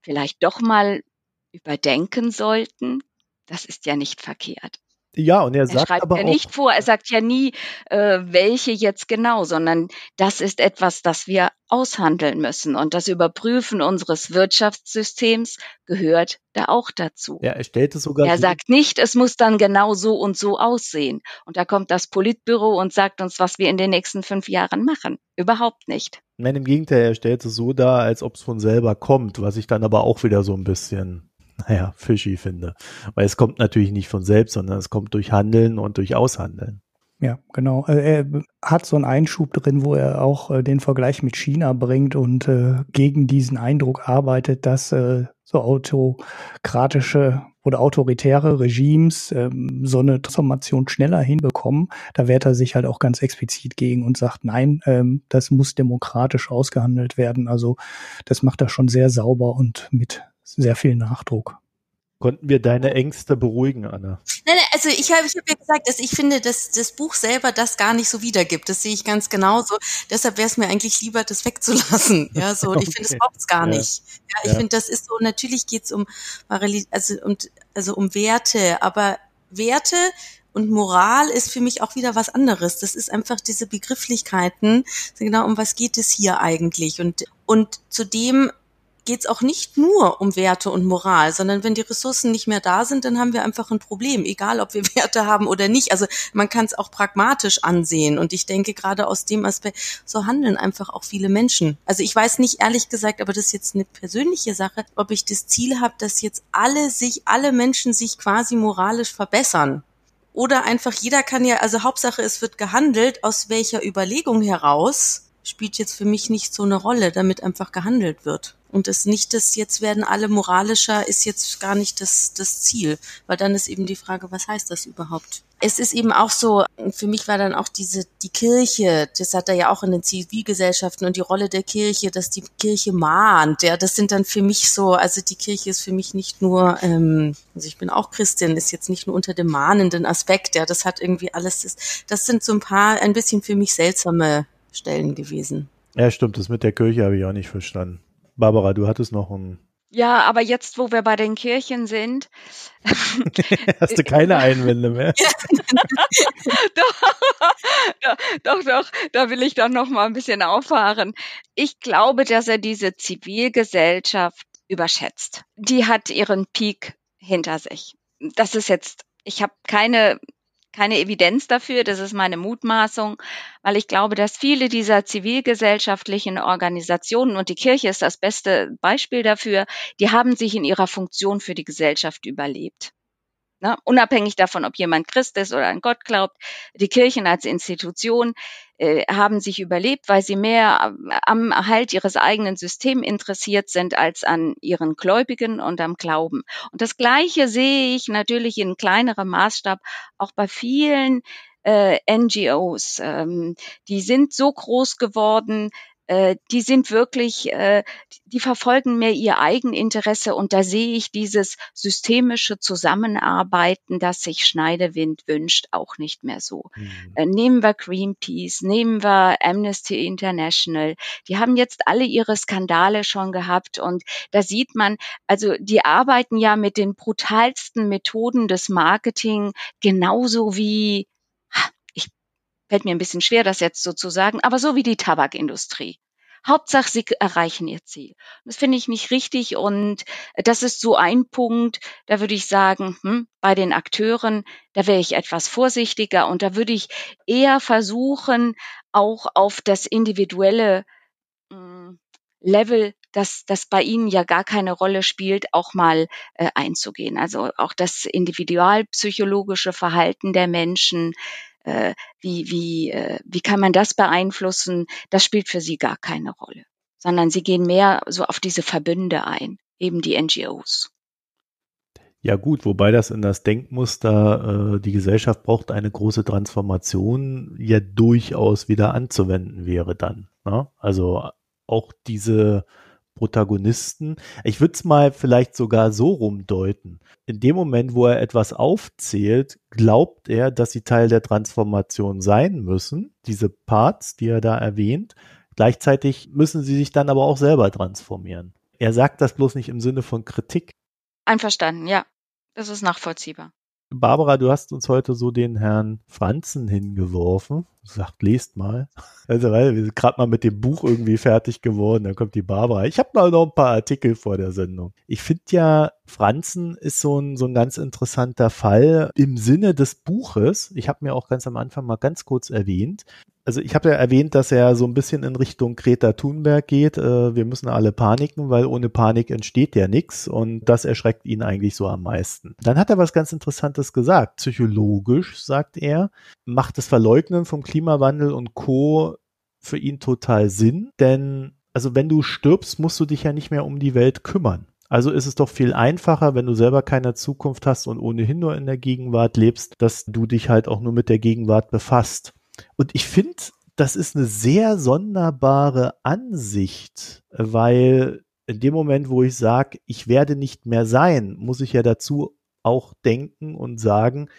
Speaker 4: vielleicht doch mal überdenken sollten, das ist ja nicht verkehrt.
Speaker 1: Ja, und er,
Speaker 4: er
Speaker 1: sagt
Speaker 4: schreibt
Speaker 1: aber
Speaker 4: ja
Speaker 1: auch,
Speaker 4: nicht vor, er sagt ja nie, äh, welche jetzt genau, sondern das ist etwas, das wir aushandeln müssen. Und das Überprüfen unseres Wirtschaftssystems gehört da auch dazu.
Speaker 1: ja, er stellt es sogar
Speaker 4: Er
Speaker 1: so,
Speaker 4: sagt nicht, es muss dann genau so und so aussehen. Und da kommt das Politbüro und sagt uns, was wir in den nächsten fünf Jahren machen. Überhaupt nicht.
Speaker 1: nein, im Gegenteil, er stellt es so dar, als ob es von selber kommt, was ich dann aber auch wieder so ein bisschen, [laughs] naja, fishy finde. Weil es kommt natürlich nicht von selbst, sondern es kommt durch Handeln und durch Aushandeln.
Speaker 3: Ja, genau. Äh, Er hat so einen Einschub drin, wo er auch äh, den Vergleich mit China bringt und äh, gegen diesen Eindruck arbeitet, dass so autokratische oder autoritäre Regimes ähm, so eine Transformation schneller hinbekommen. Da wehrt er sich halt auch ganz explizit gegen und sagt, nein, ähm, das muss demokratisch ausgehandelt werden. Also das macht er schon sehr sauber und mit sehr viel Nachdruck.
Speaker 1: Konnten wir deine Ängste beruhigen, Anna?
Speaker 2: Nein, nein, also ich habe ich hab ja gesagt, dass ich finde, dass das Buch selber das gar nicht so wiedergibt. Das sehe ich ganz genauso. Deshalb wäre es mir eigentlich lieber, das wegzulassen. Ja, so. Und [laughs] ich finde, es
Speaker 1: Okay.
Speaker 2: braucht es gar
Speaker 1: Ja.
Speaker 2: nicht. Ja, ich
Speaker 1: Ja.
Speaker 2: finde, das ist so, natürlich geht es um, also, um, also um Werte, aber Werte und Moral ist für mich auch wieder was anderes. Das ist einfach diese Begrifflichkeiten. So Genau, um was geht es hier eigentlich? Und, und zudem geht es auch nicht nur um Werte und Moral, sondern wenn die Ressourcen nicht mehr da sind, dann haben wir einfach ein Problem, egal ob wir [laughs] Werte haben oder nicht. Also man kann es auch pragmatisch ansehen. Und ich denke, gerade aus dem Aspekt, so handeln einfach auch viele Menschen. Also ich weiß nicht, ehrlich gesagt, aber das ist jetzt eine persönliche Sache, ob ich das Ziel habe, dass jetzt alle sich, alle Menschen sich quasi moralisch verbessern. Oder einfach jeder kann ja, also Hauptsache es wird gehandelt, aus welcher Überlegung heraus spielt jetzt für mich nicht so eine Rolle, damit einfach gehandelt wird. Und das nicht das jetzt werden alle moralischer ist jetzt gar nicht das, das Ziel, weil dann ist eben die Frage, was heißt das überhaupt? Es ist eben auch so, für mich war dann auch diese, die Kirche, das hat er ja auch in den Zivilgesellschaften und die Rolle der Kirche, dass die Kirche mahnt, ja, das sind dann für mich so, also die Kirche ist für mich nicht nur, ähm, also ich bin auch Christin, ist jetzt nicht nur unter dem mahnenden Aspekt, ja, das hat irgendwie alles, das, das sind so ein paar, ein bisschen für mich seltsame Stellen gewesen.
Speaker 1: Ja, stimmt, das mit der Kirche habe ich auch nicht verstanden. Barbara, du hattest noch ein.
Speaker 4: Ja, aber jetzt, wo wir bei den Kirchen sind, [laughs]
Speaker 1: Hast du keine Einwände mehr? [laughs]
Speaker 4: doch, doch, doch, da will ich doch noch mal ein bisschen auffahren. Ich glaube, dass er diese Zivilgesellschaft überschätzt. Die hat ihren Peak hinter sich. Das ist jetzt, ich habe keine keine Evidenz dafür, das ist meine Mutmaßung, weil ich glaube, dass viele dieser zivilgesellschaftlichen Organisationen und die Kirche ist das beste Beispiel dafür, die haben sich in ihrer Funktion für die Gesellschaft überlebt. Ne? Unabhängig davon, ob jemand Christ ist oder an Gott glaubt, die Kirchen als Institution äh, haben sich überlebt, weil sie mehr am Erhalt ihres eigenen Systems interessiert sind als an ihren Gläubigen und am Glauben. Und das Gleiche sehe ich natürlich in kleinerem Maßstab auch bei vielen äh, NGOs. Ähm, die sind so groß geworden, äh, die sind wirklich, äh, die verfolgen mehr ihr Eigeninteresse und da sehe ich dieses systemische Zusammenarbeiten, das sich Schneidewind wünscht, auch nicht mehr so.
Speaker 1: Hm.
Speaker 4: Äh, nehmen wir Greenpeace, nehmen wir Amnesty International. Die haben jetzt alle ihre Skandale schon gehabt und da sieht man, also die arbeiten ja mit den brutalsten Methoden des Marketing genauso wie fällt mir ein bisschen schwer, das jetzt so zu sagen, aber so wie die Tabakindustrie. Hauptsache, sie erreichen ihr Ziel. Das finde ich nicht richtig und das ist so ein Punkt, da würde ich sagen, hm, bei den Akteuren, da wäre ich etwas vorsichtiger und da würde ich eher versuchen, auch auf das individuelle mh, Level, das, das bei Ihnen ja gar keine Rolle spielt, auch mal äh, einzugehen. Also auch das individualpsychologische Verhalten der Menschen, äh, wie, wie, äh, wie kann man das beeinflussen, das spielt für sie gar keine Rolle, sondern sie gehen mehr so auf diese Verbünde ein, eben die NGOs.
Speaker 1: Ja gut, wobei das in das Denkmuster, äh, die Gesellschaft braucht eine große Transformation, ja durchaus wieder anzuwenden wäre dann. Ne? Also auch diese Protagonisten. Ich würde es mal vielleicht sogar so rumdeuten. In dem Moment, wo er etwas aufzählt, glaubt er, dass sie Teil der Transformation sein müssen, diese Parts, die er da erwähnt. Gleichzeitig müssen sie sich dann aber auch selber transformieren. Er sagt das bloß nicht im Sinne von Kritik.
Speaker 4: Einverstanden, ja. Das ist nachvollziehbar.
Speaker 1: Barbara, du hast uns heute so den Herrn Franzen hingeworfen. Sagt, lest mal. Also, weil wir sind gerade mal mit dem Buch irgendwie fertig geworden. Dann kommt die Barbara. Ich habe mal noch ein paar Artikel vor der Sendung. Ich finde ja, Franzen ist so ein, so ein ganz interessanter Fall im Sinne des Buches. Ich habe mir auch ganz am Anfang mal ganz kurz erwähnt, also ich habe ja erwähnt, dass er so ein bisschen in Richtung Greta Thunberg geht. Äh, wir müssen alle paniken, weil ohne Panik entsteht ja nichts und das erschreckt ihn eigentlich so am meisten. Dann hat er was ganz Interessantes gesagt. Psychologisch, sagt er, macht das Verleugnen vom Klimawandel und Co. für ihn total Sinn, denn also wenn du stirbst, musst du dich ja nicht mehr um die Welt kümmern. Also ist es doch viel einfacher, wenn du selber keine Zukunft hast und ohnehin nur in der Gegenwart lebst, dass du dich halt auch nur mit der Gegenwart befasst. Und ich finde, das ist eine sehr sonderbare Ansicht, weil in dem Moment, wo ich sage, ich werde nicht mehr sein, muss ich ja dazu auch denken und sagen,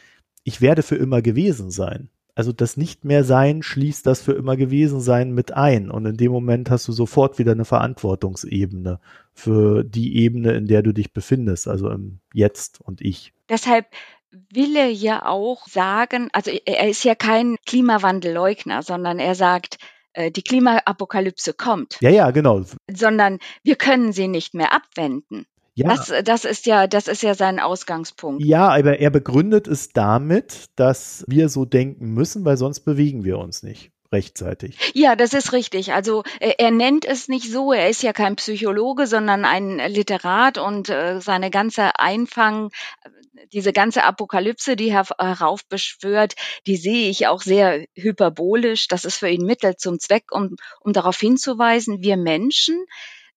Speaker 1: ich werde für immer gewesen sein. Also das nicht mehr sein schließt das für immer gewesen sein mit ein. Und in dem Moment hast du sofort wieder eine Verantwortungsebene für die Ebene, in der du dich befindest, also im Jetzt und ich.
Speaker 4: Deshalb will er ja auch sagen, also er ist ja kein Klimawandelleugner, sondern er sagt, äh, die Klimaapokalypse kommt.
Speaker 1: Ja, ja, genau.
Speaker 4: Sondern wir können sie nicht mehr abwenden. Ja. Das, das ist ja, das ist ja sein Ausgangspunkt.
Speaker 1: Ja, aber er begründet es damit, dass wir so denken müssen, weil sonst bewegen wir uns nicht rechtzeitig.
Speaker 4: Ja, das ist richtig. Also äh, er nennt es nicht so, er ist ja kein Psychologe, sondern ein Literat und äh, seine ganze Einfang, diese ganze Apokalypse, die er heraufbeschwört, die sehe ich auch sehr hyperbolisch. Das ist für ihn Mittel zum Zweck, um, um darauf hinzuweisen, wir Menschen,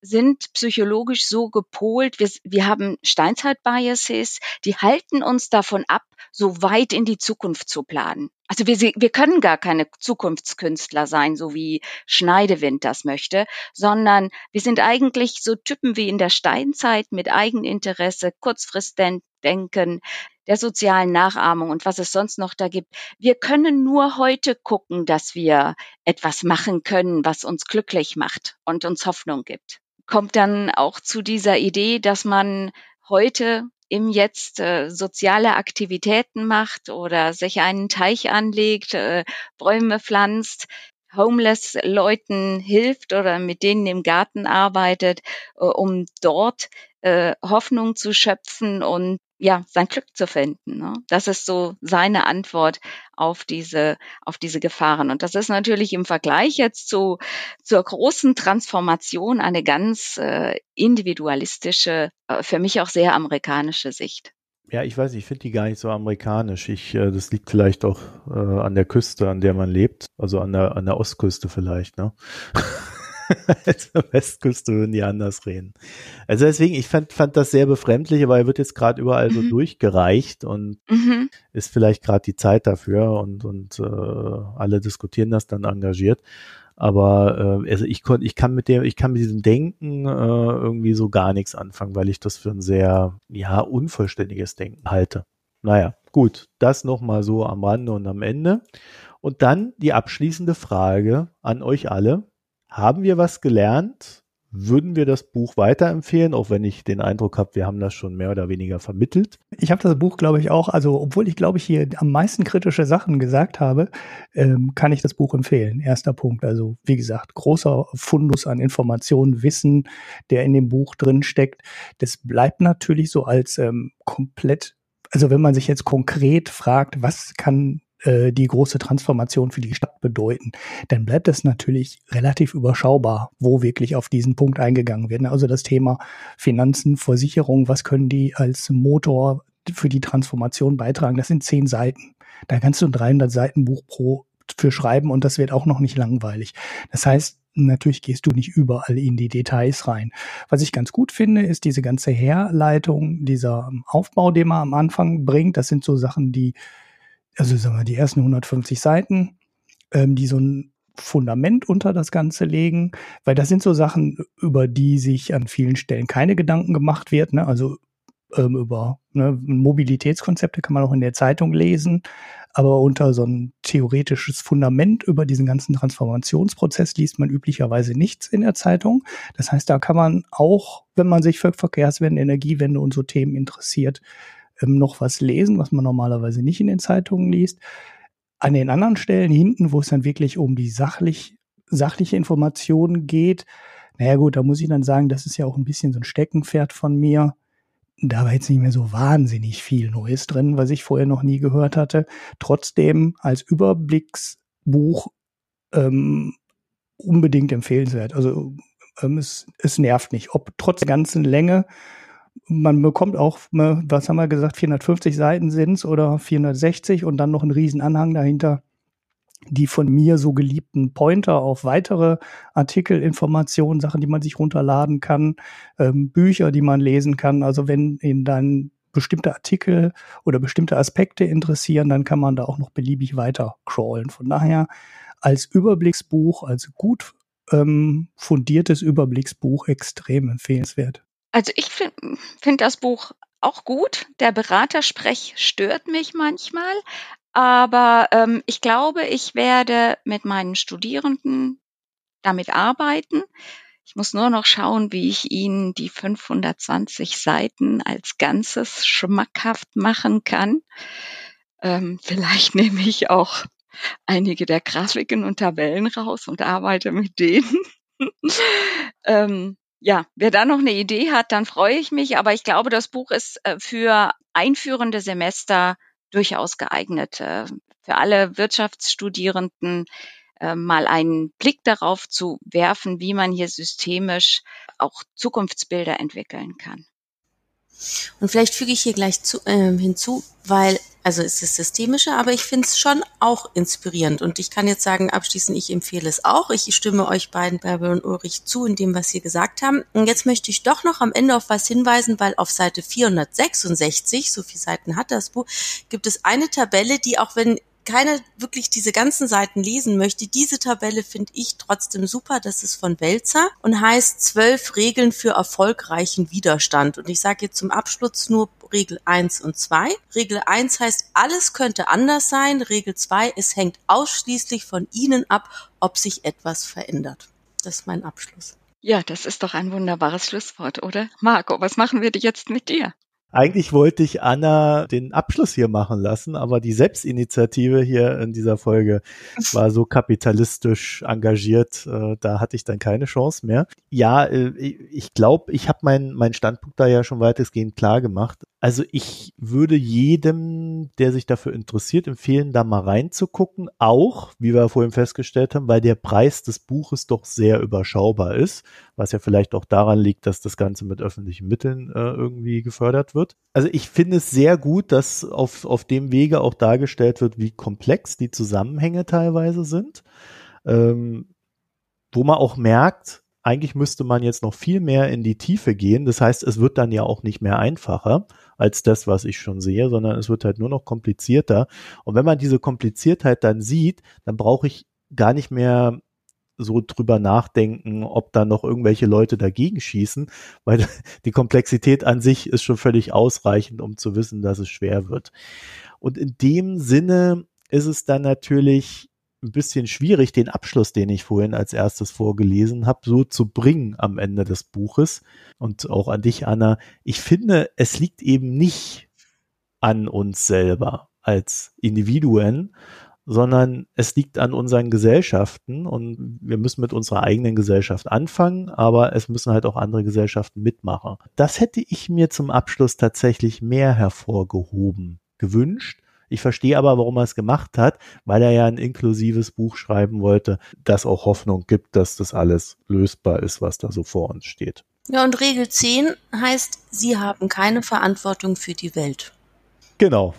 Speaker 4: sind psychologisch so gepolt, wir, wir haben Steinzeit-Biases, die halten uns davon ab, so weit in die Zukunft zu planen. Also wir, wir können gar keine Zukunftskünstler sein, so wie Schneidewind das möchte, sondern wir sind eigentlich so Typen wie in der Steinzeit mit Eigeninteresse, Kurzfristdenken, der sozialen Nachahmung und was es sonst noch da gibt. Wir können nur heute gucken, dass wir etwas machen können, was uns glücklich macht und uns Hoffnung gibt kommt dann auch zu dieser Idee, dass man heute im Jetzt äh, soziale Aktivitäten macht oder sich einen Teich anlegt, äh, Bäume pflanzt, homeless Leuten hilft oder mit denen im Garten arbeitet, äh, um dort äh, Hoffnung zu schöpfen und ja, sein Glück zu finden. Ne? Das ist so seine Antwort auf diese, auf diese Gefahren. Und das ist natürlich im Vergleich jetzt zu, zur großen Transformation eine ganz äh, individualistische, äh, für mich auch sehr amerikanische Sicht.
Speaker 1: Ja, ich weiß, ich finde die gar nicht so amerikanisch. Ich, äh, das liegt vielleicht auch äh, an der Küste, an der man lebt, also an der, an der Ostküste vielleicht, ne? [laughs] [laughs] Als Westküste würden die anders reden. Also deswegen, ich fand, fand das sehr befremdlich, aber er wird jetzt gerade überall mhm. so durchgereicht und mhm. ist vielleicht gerade die Zeit dafür und, und äh, alle diskutieren das dann engagiert. Aber äh, also ich konnte, ich kann mit dem, ich kann mit diesem Denken äh, irgendwie so gar nichts anfangen, weil ich das für ein sehr ja unvollständiges Denken halte. Naja, gut, das nochmal so am Rande und am Ende. Und dann die abschließende Frage an euch alle. Haben wir was gelernt? Würden wir das Buch weiterempfehlen, auch wenn ich den Eindruck habe, wir haben das schon mehr oder weniger vermittelt?
Speaker 3: Ich habe das Buch, glaube ich, auch, also obwohl ich, glaube ich, hier am meisten kritische Sachen gesagt habe, ähm, kann ich das Buch empfehlen. Erster Punkt. Also, wie gesagt, großer Fundus an Informationen, Wissen, der in dem Buch drin steckt. Das bleibt natürlich so als ähm, komplett also wenn man sich jetzt konkret fragt, was kann äh, die große Transformation für die Stadt bedeuten, dann bleibt es natürlich relativ überschaubar, wo wirklich auf diesen Punkt eingegangen wird. Also das Thema Finanzen, Versicherung, was können die als Motor für die Transformation beitragen? Das sind zehn Seiten. Da kannst du ein 300 Seiten Buch pro für schreiben und das wird auch noch nicht langweilig. Das heißt, natürlich gehst du nicht überall in die Details rein. Was ich ganz gut finde, ist diese ganze Herleitung, dieser Aufbau, den man am Anfang bringt. Das sind so Sachen, die also sagen wir, die ersten 150 Seiten, ähm, die so ein Fundament unter das Ganze legen, weil das sind so Sachen, über die sich an vielen Stellen keine Gedanken gemacht wird. Ne? Also ähm, über ne, Mobilitätskonzepte kann man auch in der Zeitung lesen, aber unter so ein theoretisches Fundament über diesen ganzen Transformationsprozess liest man üblicherweise nichts in der Zeitung. Das heißt, da kann man auch, wenn man sich für Verkehrswende, Energiewende und so Themen interessiert, ähm, noch was lesen, was man normalerweise nicht in den Zeitungen liest. An den anderen Stellen hinten, wo es dann wirklich um die sachlich, sachliche Information geht, naja gut, da muss ich dann sagen, das ist ja auch ein bisschen so ein Steckenpferd von mir. Da war jetzt nicht mehr so wahnsinnig viel Neues drin, was ich vorher noch nie gehört hatte. Trotzdem als Überblicksbuch ähm, unbedingt empfehlenswert. Also ähm, es, es nervt nicht. Ob trotz der ganzen Länge man bekommt auch, ne, was haben wir gesagt, 450 Seiten sind's oder 460 und dann noch einen riesen Anhang dahinter. Die von mir so geliebten Pointer auf weitere Artikel, Informationen, Sachen, die man sich runterladen kann, ähm, Bücher, die man lesen kann. Also wenn Ihnen dann bestimmte Artikel oder bestimmte Aspekte interessieren, dann kann man da auch noch beliebig weiter crawlen. Von daher als Überblicksbuch, als gut ähm, fundiertes Überblicksbuch extrem empfehlenswert.
Speaker 4: Also ich finde find das Buch auch gut. Der Beratersprech stört mich manchmal, aber ähm, ich glaube, ich werde mit meinen Studierenden damit arbeiten. Ich muss nur noch schauen, wie ich ihnen die 520 Seiten als Ganzes schmackhaft machen kann. Ähm, vielleicht [laughs] nehme ich auch einige der Grafiken und Tabellen raus und arbeite mit denen. [laughs] ähm, ja, wer da noch eine Idee hat, dann freue ich mich. Aber ich glaube, das Buch ist äh, für einführende Semester durchaus geeignet. Äh, für alle Wirtschaftsstudierenden äh, mal einen Blick darauf zu werfen, wie man hier systemisch auch Zukunftsbilder entwickeln kann.
Speaker 2: Und vielleicht füge ich hier gleich zu, äh, hinzu, weil, also es ist systemischer, aber ich finde es schon auch inspirierend. Und ich kann jetzt sagen, abschließend, ich empfehle es auch. Ich stimme euch beiden, Bärbel und Ulrich, zu in dem, was sie gesagt haben. Und jetzt möchte ich doch noch am Ende auf was hinweisen, weil auf Seite 466, so viele Seiten hat das Buch, gibt es eine Tabelle, die auch wenn keiner wirklich diese ganzen Seiten lesen möchte, diese Tabelle finde ich trotzdem super. Das ist von Welzer und heißt zwölf Regeln für erfolgreichen Widerstand. Und ich sage jetzt zum Abschluss nur Regel 1 und 2. Regel 1 heißt, alles könnte anders sein. Regel 2, es hängt ausschließlich von Ihnen ab, ob sich etwas verändert. Das ist mein Abschluss.
Speaker 4: Ja, das ist doch ein wunderbares Schlusswort, oder? Marco, was machen wir jetzt mit dir?
Speaker 1: Eigentlich wollte ich Anna den Abschluss hier machen lassen, aber die Selbstinitiative hier in dieser Folge [laughs] war so kapitalistisch engagiert, äh, da hatte ich dann keine Chance mehr. Ja, äh, ich glaube, ich habe meinen mein Standpunkt da ja schon weitestgehend klar gemacht. Also ich würde jedem, der sich dafür interessiert, empfehlen, da mal reinzugucken, auch, wie wir vorhin festgestellt haben, weil der Preis des Buches doch sehr überschaubar ist, was ja vielleicht auch daran liegt, dass das Ganze mit öffentlichen Mitteln äh, irgendwie gefördert wird. Also ich finde es sehr gut, dass auf, auf dem Wege auch dargestellt wird, wie komplex die Zusammenhänge teilweise sind, ähm, wo man auch merkt, eigentlich müsste man jetzt noch viel mehr in die Tiefe gehen. Das heißt, es wird dann ja auch nicht mehr einfacher als das, was ich schon sehe, sondern es wird halt nur noch komplizierter. Und wenn man diese Kompliziertheit dann sieht, dann brauche ich gar nicht mehr so drüber nachdenken, ob da noch irgendwelche Leute dagegen schießen, [laughs] weil die Komplexität an sich ist schon völlig ausreichend, um zu wissen, dass es schwer wird. Und in dem Sinne ist es dann natürlich ein bisschen schwierig, den Abschluss, den ich vorhin als erstes vorgelesen habe, so zu bringen am Ende des Buches. Und auch an dich, Anna. Ich finde, es liegt eben nicht an uns selber als Individuen, sondern es liegt an unseren Gesellschaften und wir müssen mit unserer eigenen Gesellschaft anfangen, aber es müssen halt auch andere Gesellschaften mitmachen. Das hätte ich mir zum Abschluss tatsächlich mehr hervorgehoben gewünscht ich verstehe aber, warum er es gemacht hat, weil er ja ein inklusives Buch schreiben wollte, das auch Hoffnung gibt, dass das alles lösbar ist, was da so vor uns steht.
Speaker 2: Ja, und Regel 10 heißt, Sie haben keine Verantwortung für die Welt.
Speaker 1: Genau.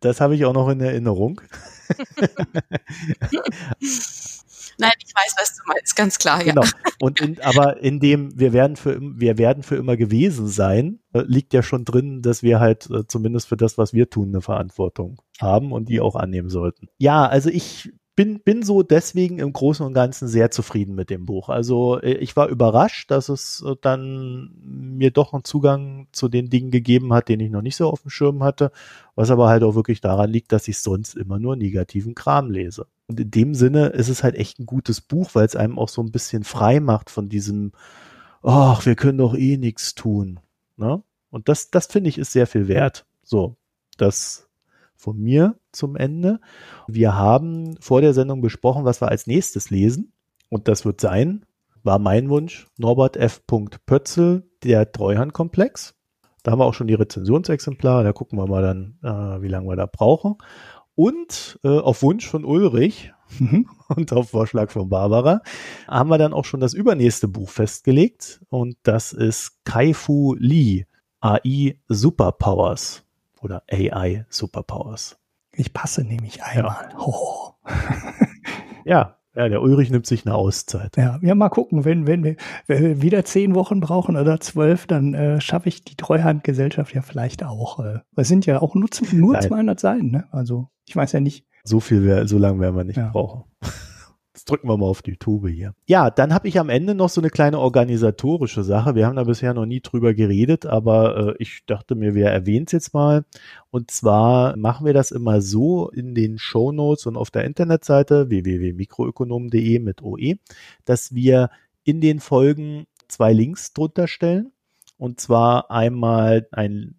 Speaker 1: Das habe ich auch noch in Erinnerung. [laughs] [laughs] [laughs]
Speaker 2: Nein, ich weiß, was du meinst, ganz klar, ja. Genau.
Speaker 1: Und in, aber in dem wir werden für wir werden für immer gewesen sein, äh, liegt ja schon drin, dass wir halt äh, zumindest für das, was wir tun, eine Verantwortung haben und die auch annehmen sollten. Ja, also ich bin, bin so deswegen im Großen und Ganzen sehr zufrieden mit dem Buch. Also äh, ich war überrascht, dass es äh, dann mir doch einen Zugang zu den Dingen gegeben hat, den ich noch nicht so auf dem Schirm hatte, was aber halt auch wirklich daran liegt, dass ich sonst immer nur negativen Kram lese. Und in dem Sinne ist es halt echt ein gutes Buch, weil es einem auch so ein bisschen frei macht von diesem, ach, wir können doch eh nichts tun. Ne? Und das, das finde ich ist sehr viel wert. So, das von mir zum Ende. Wir haben vor der Sendung besprochen, was wir als nächstes lesen. Und das wird sein, war mein Wunsch, Norbert F. Pötzel, der Treuhandkomplex. Da haben wir auch schon die Rezensionsexemplare, da gucken wir mal dann, äh, wie lange wir da brauchen. Und äh, auf Wunsch von Ulrich [laughs] und auf Vorschlag von Barbara haben wir dann auch schon das übernächste Buch festgelegt. Und das ist Kaifu Lee, AI Superpowers oder AI Superpowers.
Speaker 3: Ich passe nämlich einmal. Ja. [laughs] Oh.
Speaker 1: ja, ja, der Ulrich nimmt sich eine Auszeit.
Speaker 3: Ja, ja mal gucken, wenn, wenn wir, wenn wir wieder zehn Wochen brauchen oder zwölf, dann äh, schaffe ich die Treuhandgesellschaft ja vielleicht auch. Äh, es sind ja auch nur, nur 200 Seiten, ne? Also ich weiß ja nicht.
Speaker 1: So viel, so lange werden wir nicht ja. brauchen. [laughs] Jetzt drücken wir mal auf die Tube hier. Ja, dann habe ich am Ende noch so eine kleine organisatorische Sache. Wir haben da bisher noch nie drüber geredet, aber äh, ich dachte mir, wir erwähnen es jetzt mal. Und zwar machen wir das immer so in den Show Notes und auf der Internetseite www.mikroökonomen.de mit OE, dass wir in den Folgen zwei Links drunter stellen. Und zwar einmal ein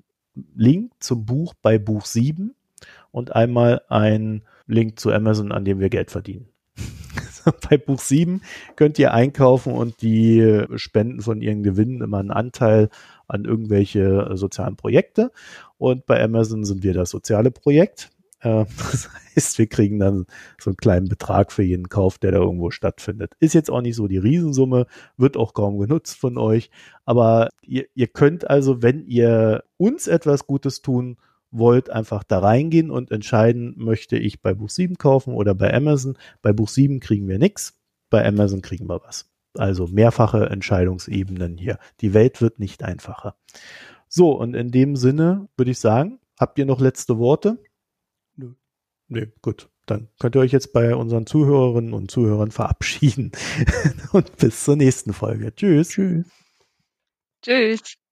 Speaker 1: Link zum Buch bei Buch 7 und einmal ein Link zu Amazon, an dem wir Geld verdienen. [laughs] [laughs] bei Buch 7 könnt ihr einkaufen und die spenden von ihren Gewinnen immer einen Anteil an irgendwelche sozialen Projekte. Und bei Amazon sind wir das soziale Projekt. Äh, [laughs] das heißt, wir kriegen dann so einen kleinen Betrag für jeden Kauf, der da irgendwo stattfindet. Ist jetzt auch nicht so die Riesensumme, wird auch kaum genutzt von euch. Aber ihr, ihr könnt also, wenn ihr uns etwas Gutes tun wollt, einfach da reingehen und entscheiden, möchte ich bei Buch 7 kaufen oder bei Amazon. Bei Buch 7 kriegen wir nichts, bei Amazon kriegen wir was. Also mehrfache Entscheidungsebenen hier. Die Welt wird nicht einfacher. So, und in dem Sinne würde ich sagen, habt ihr noch letzte Worte? Nö. Nö, gut. Dann könnt ihr euch jetzt bei unseren Zuhörerinnen und Zuhörern verabschieden. [laughs] und bis zur nächsten Folge. Tschüss. Tschüss.
Speaker 4: Tschüss.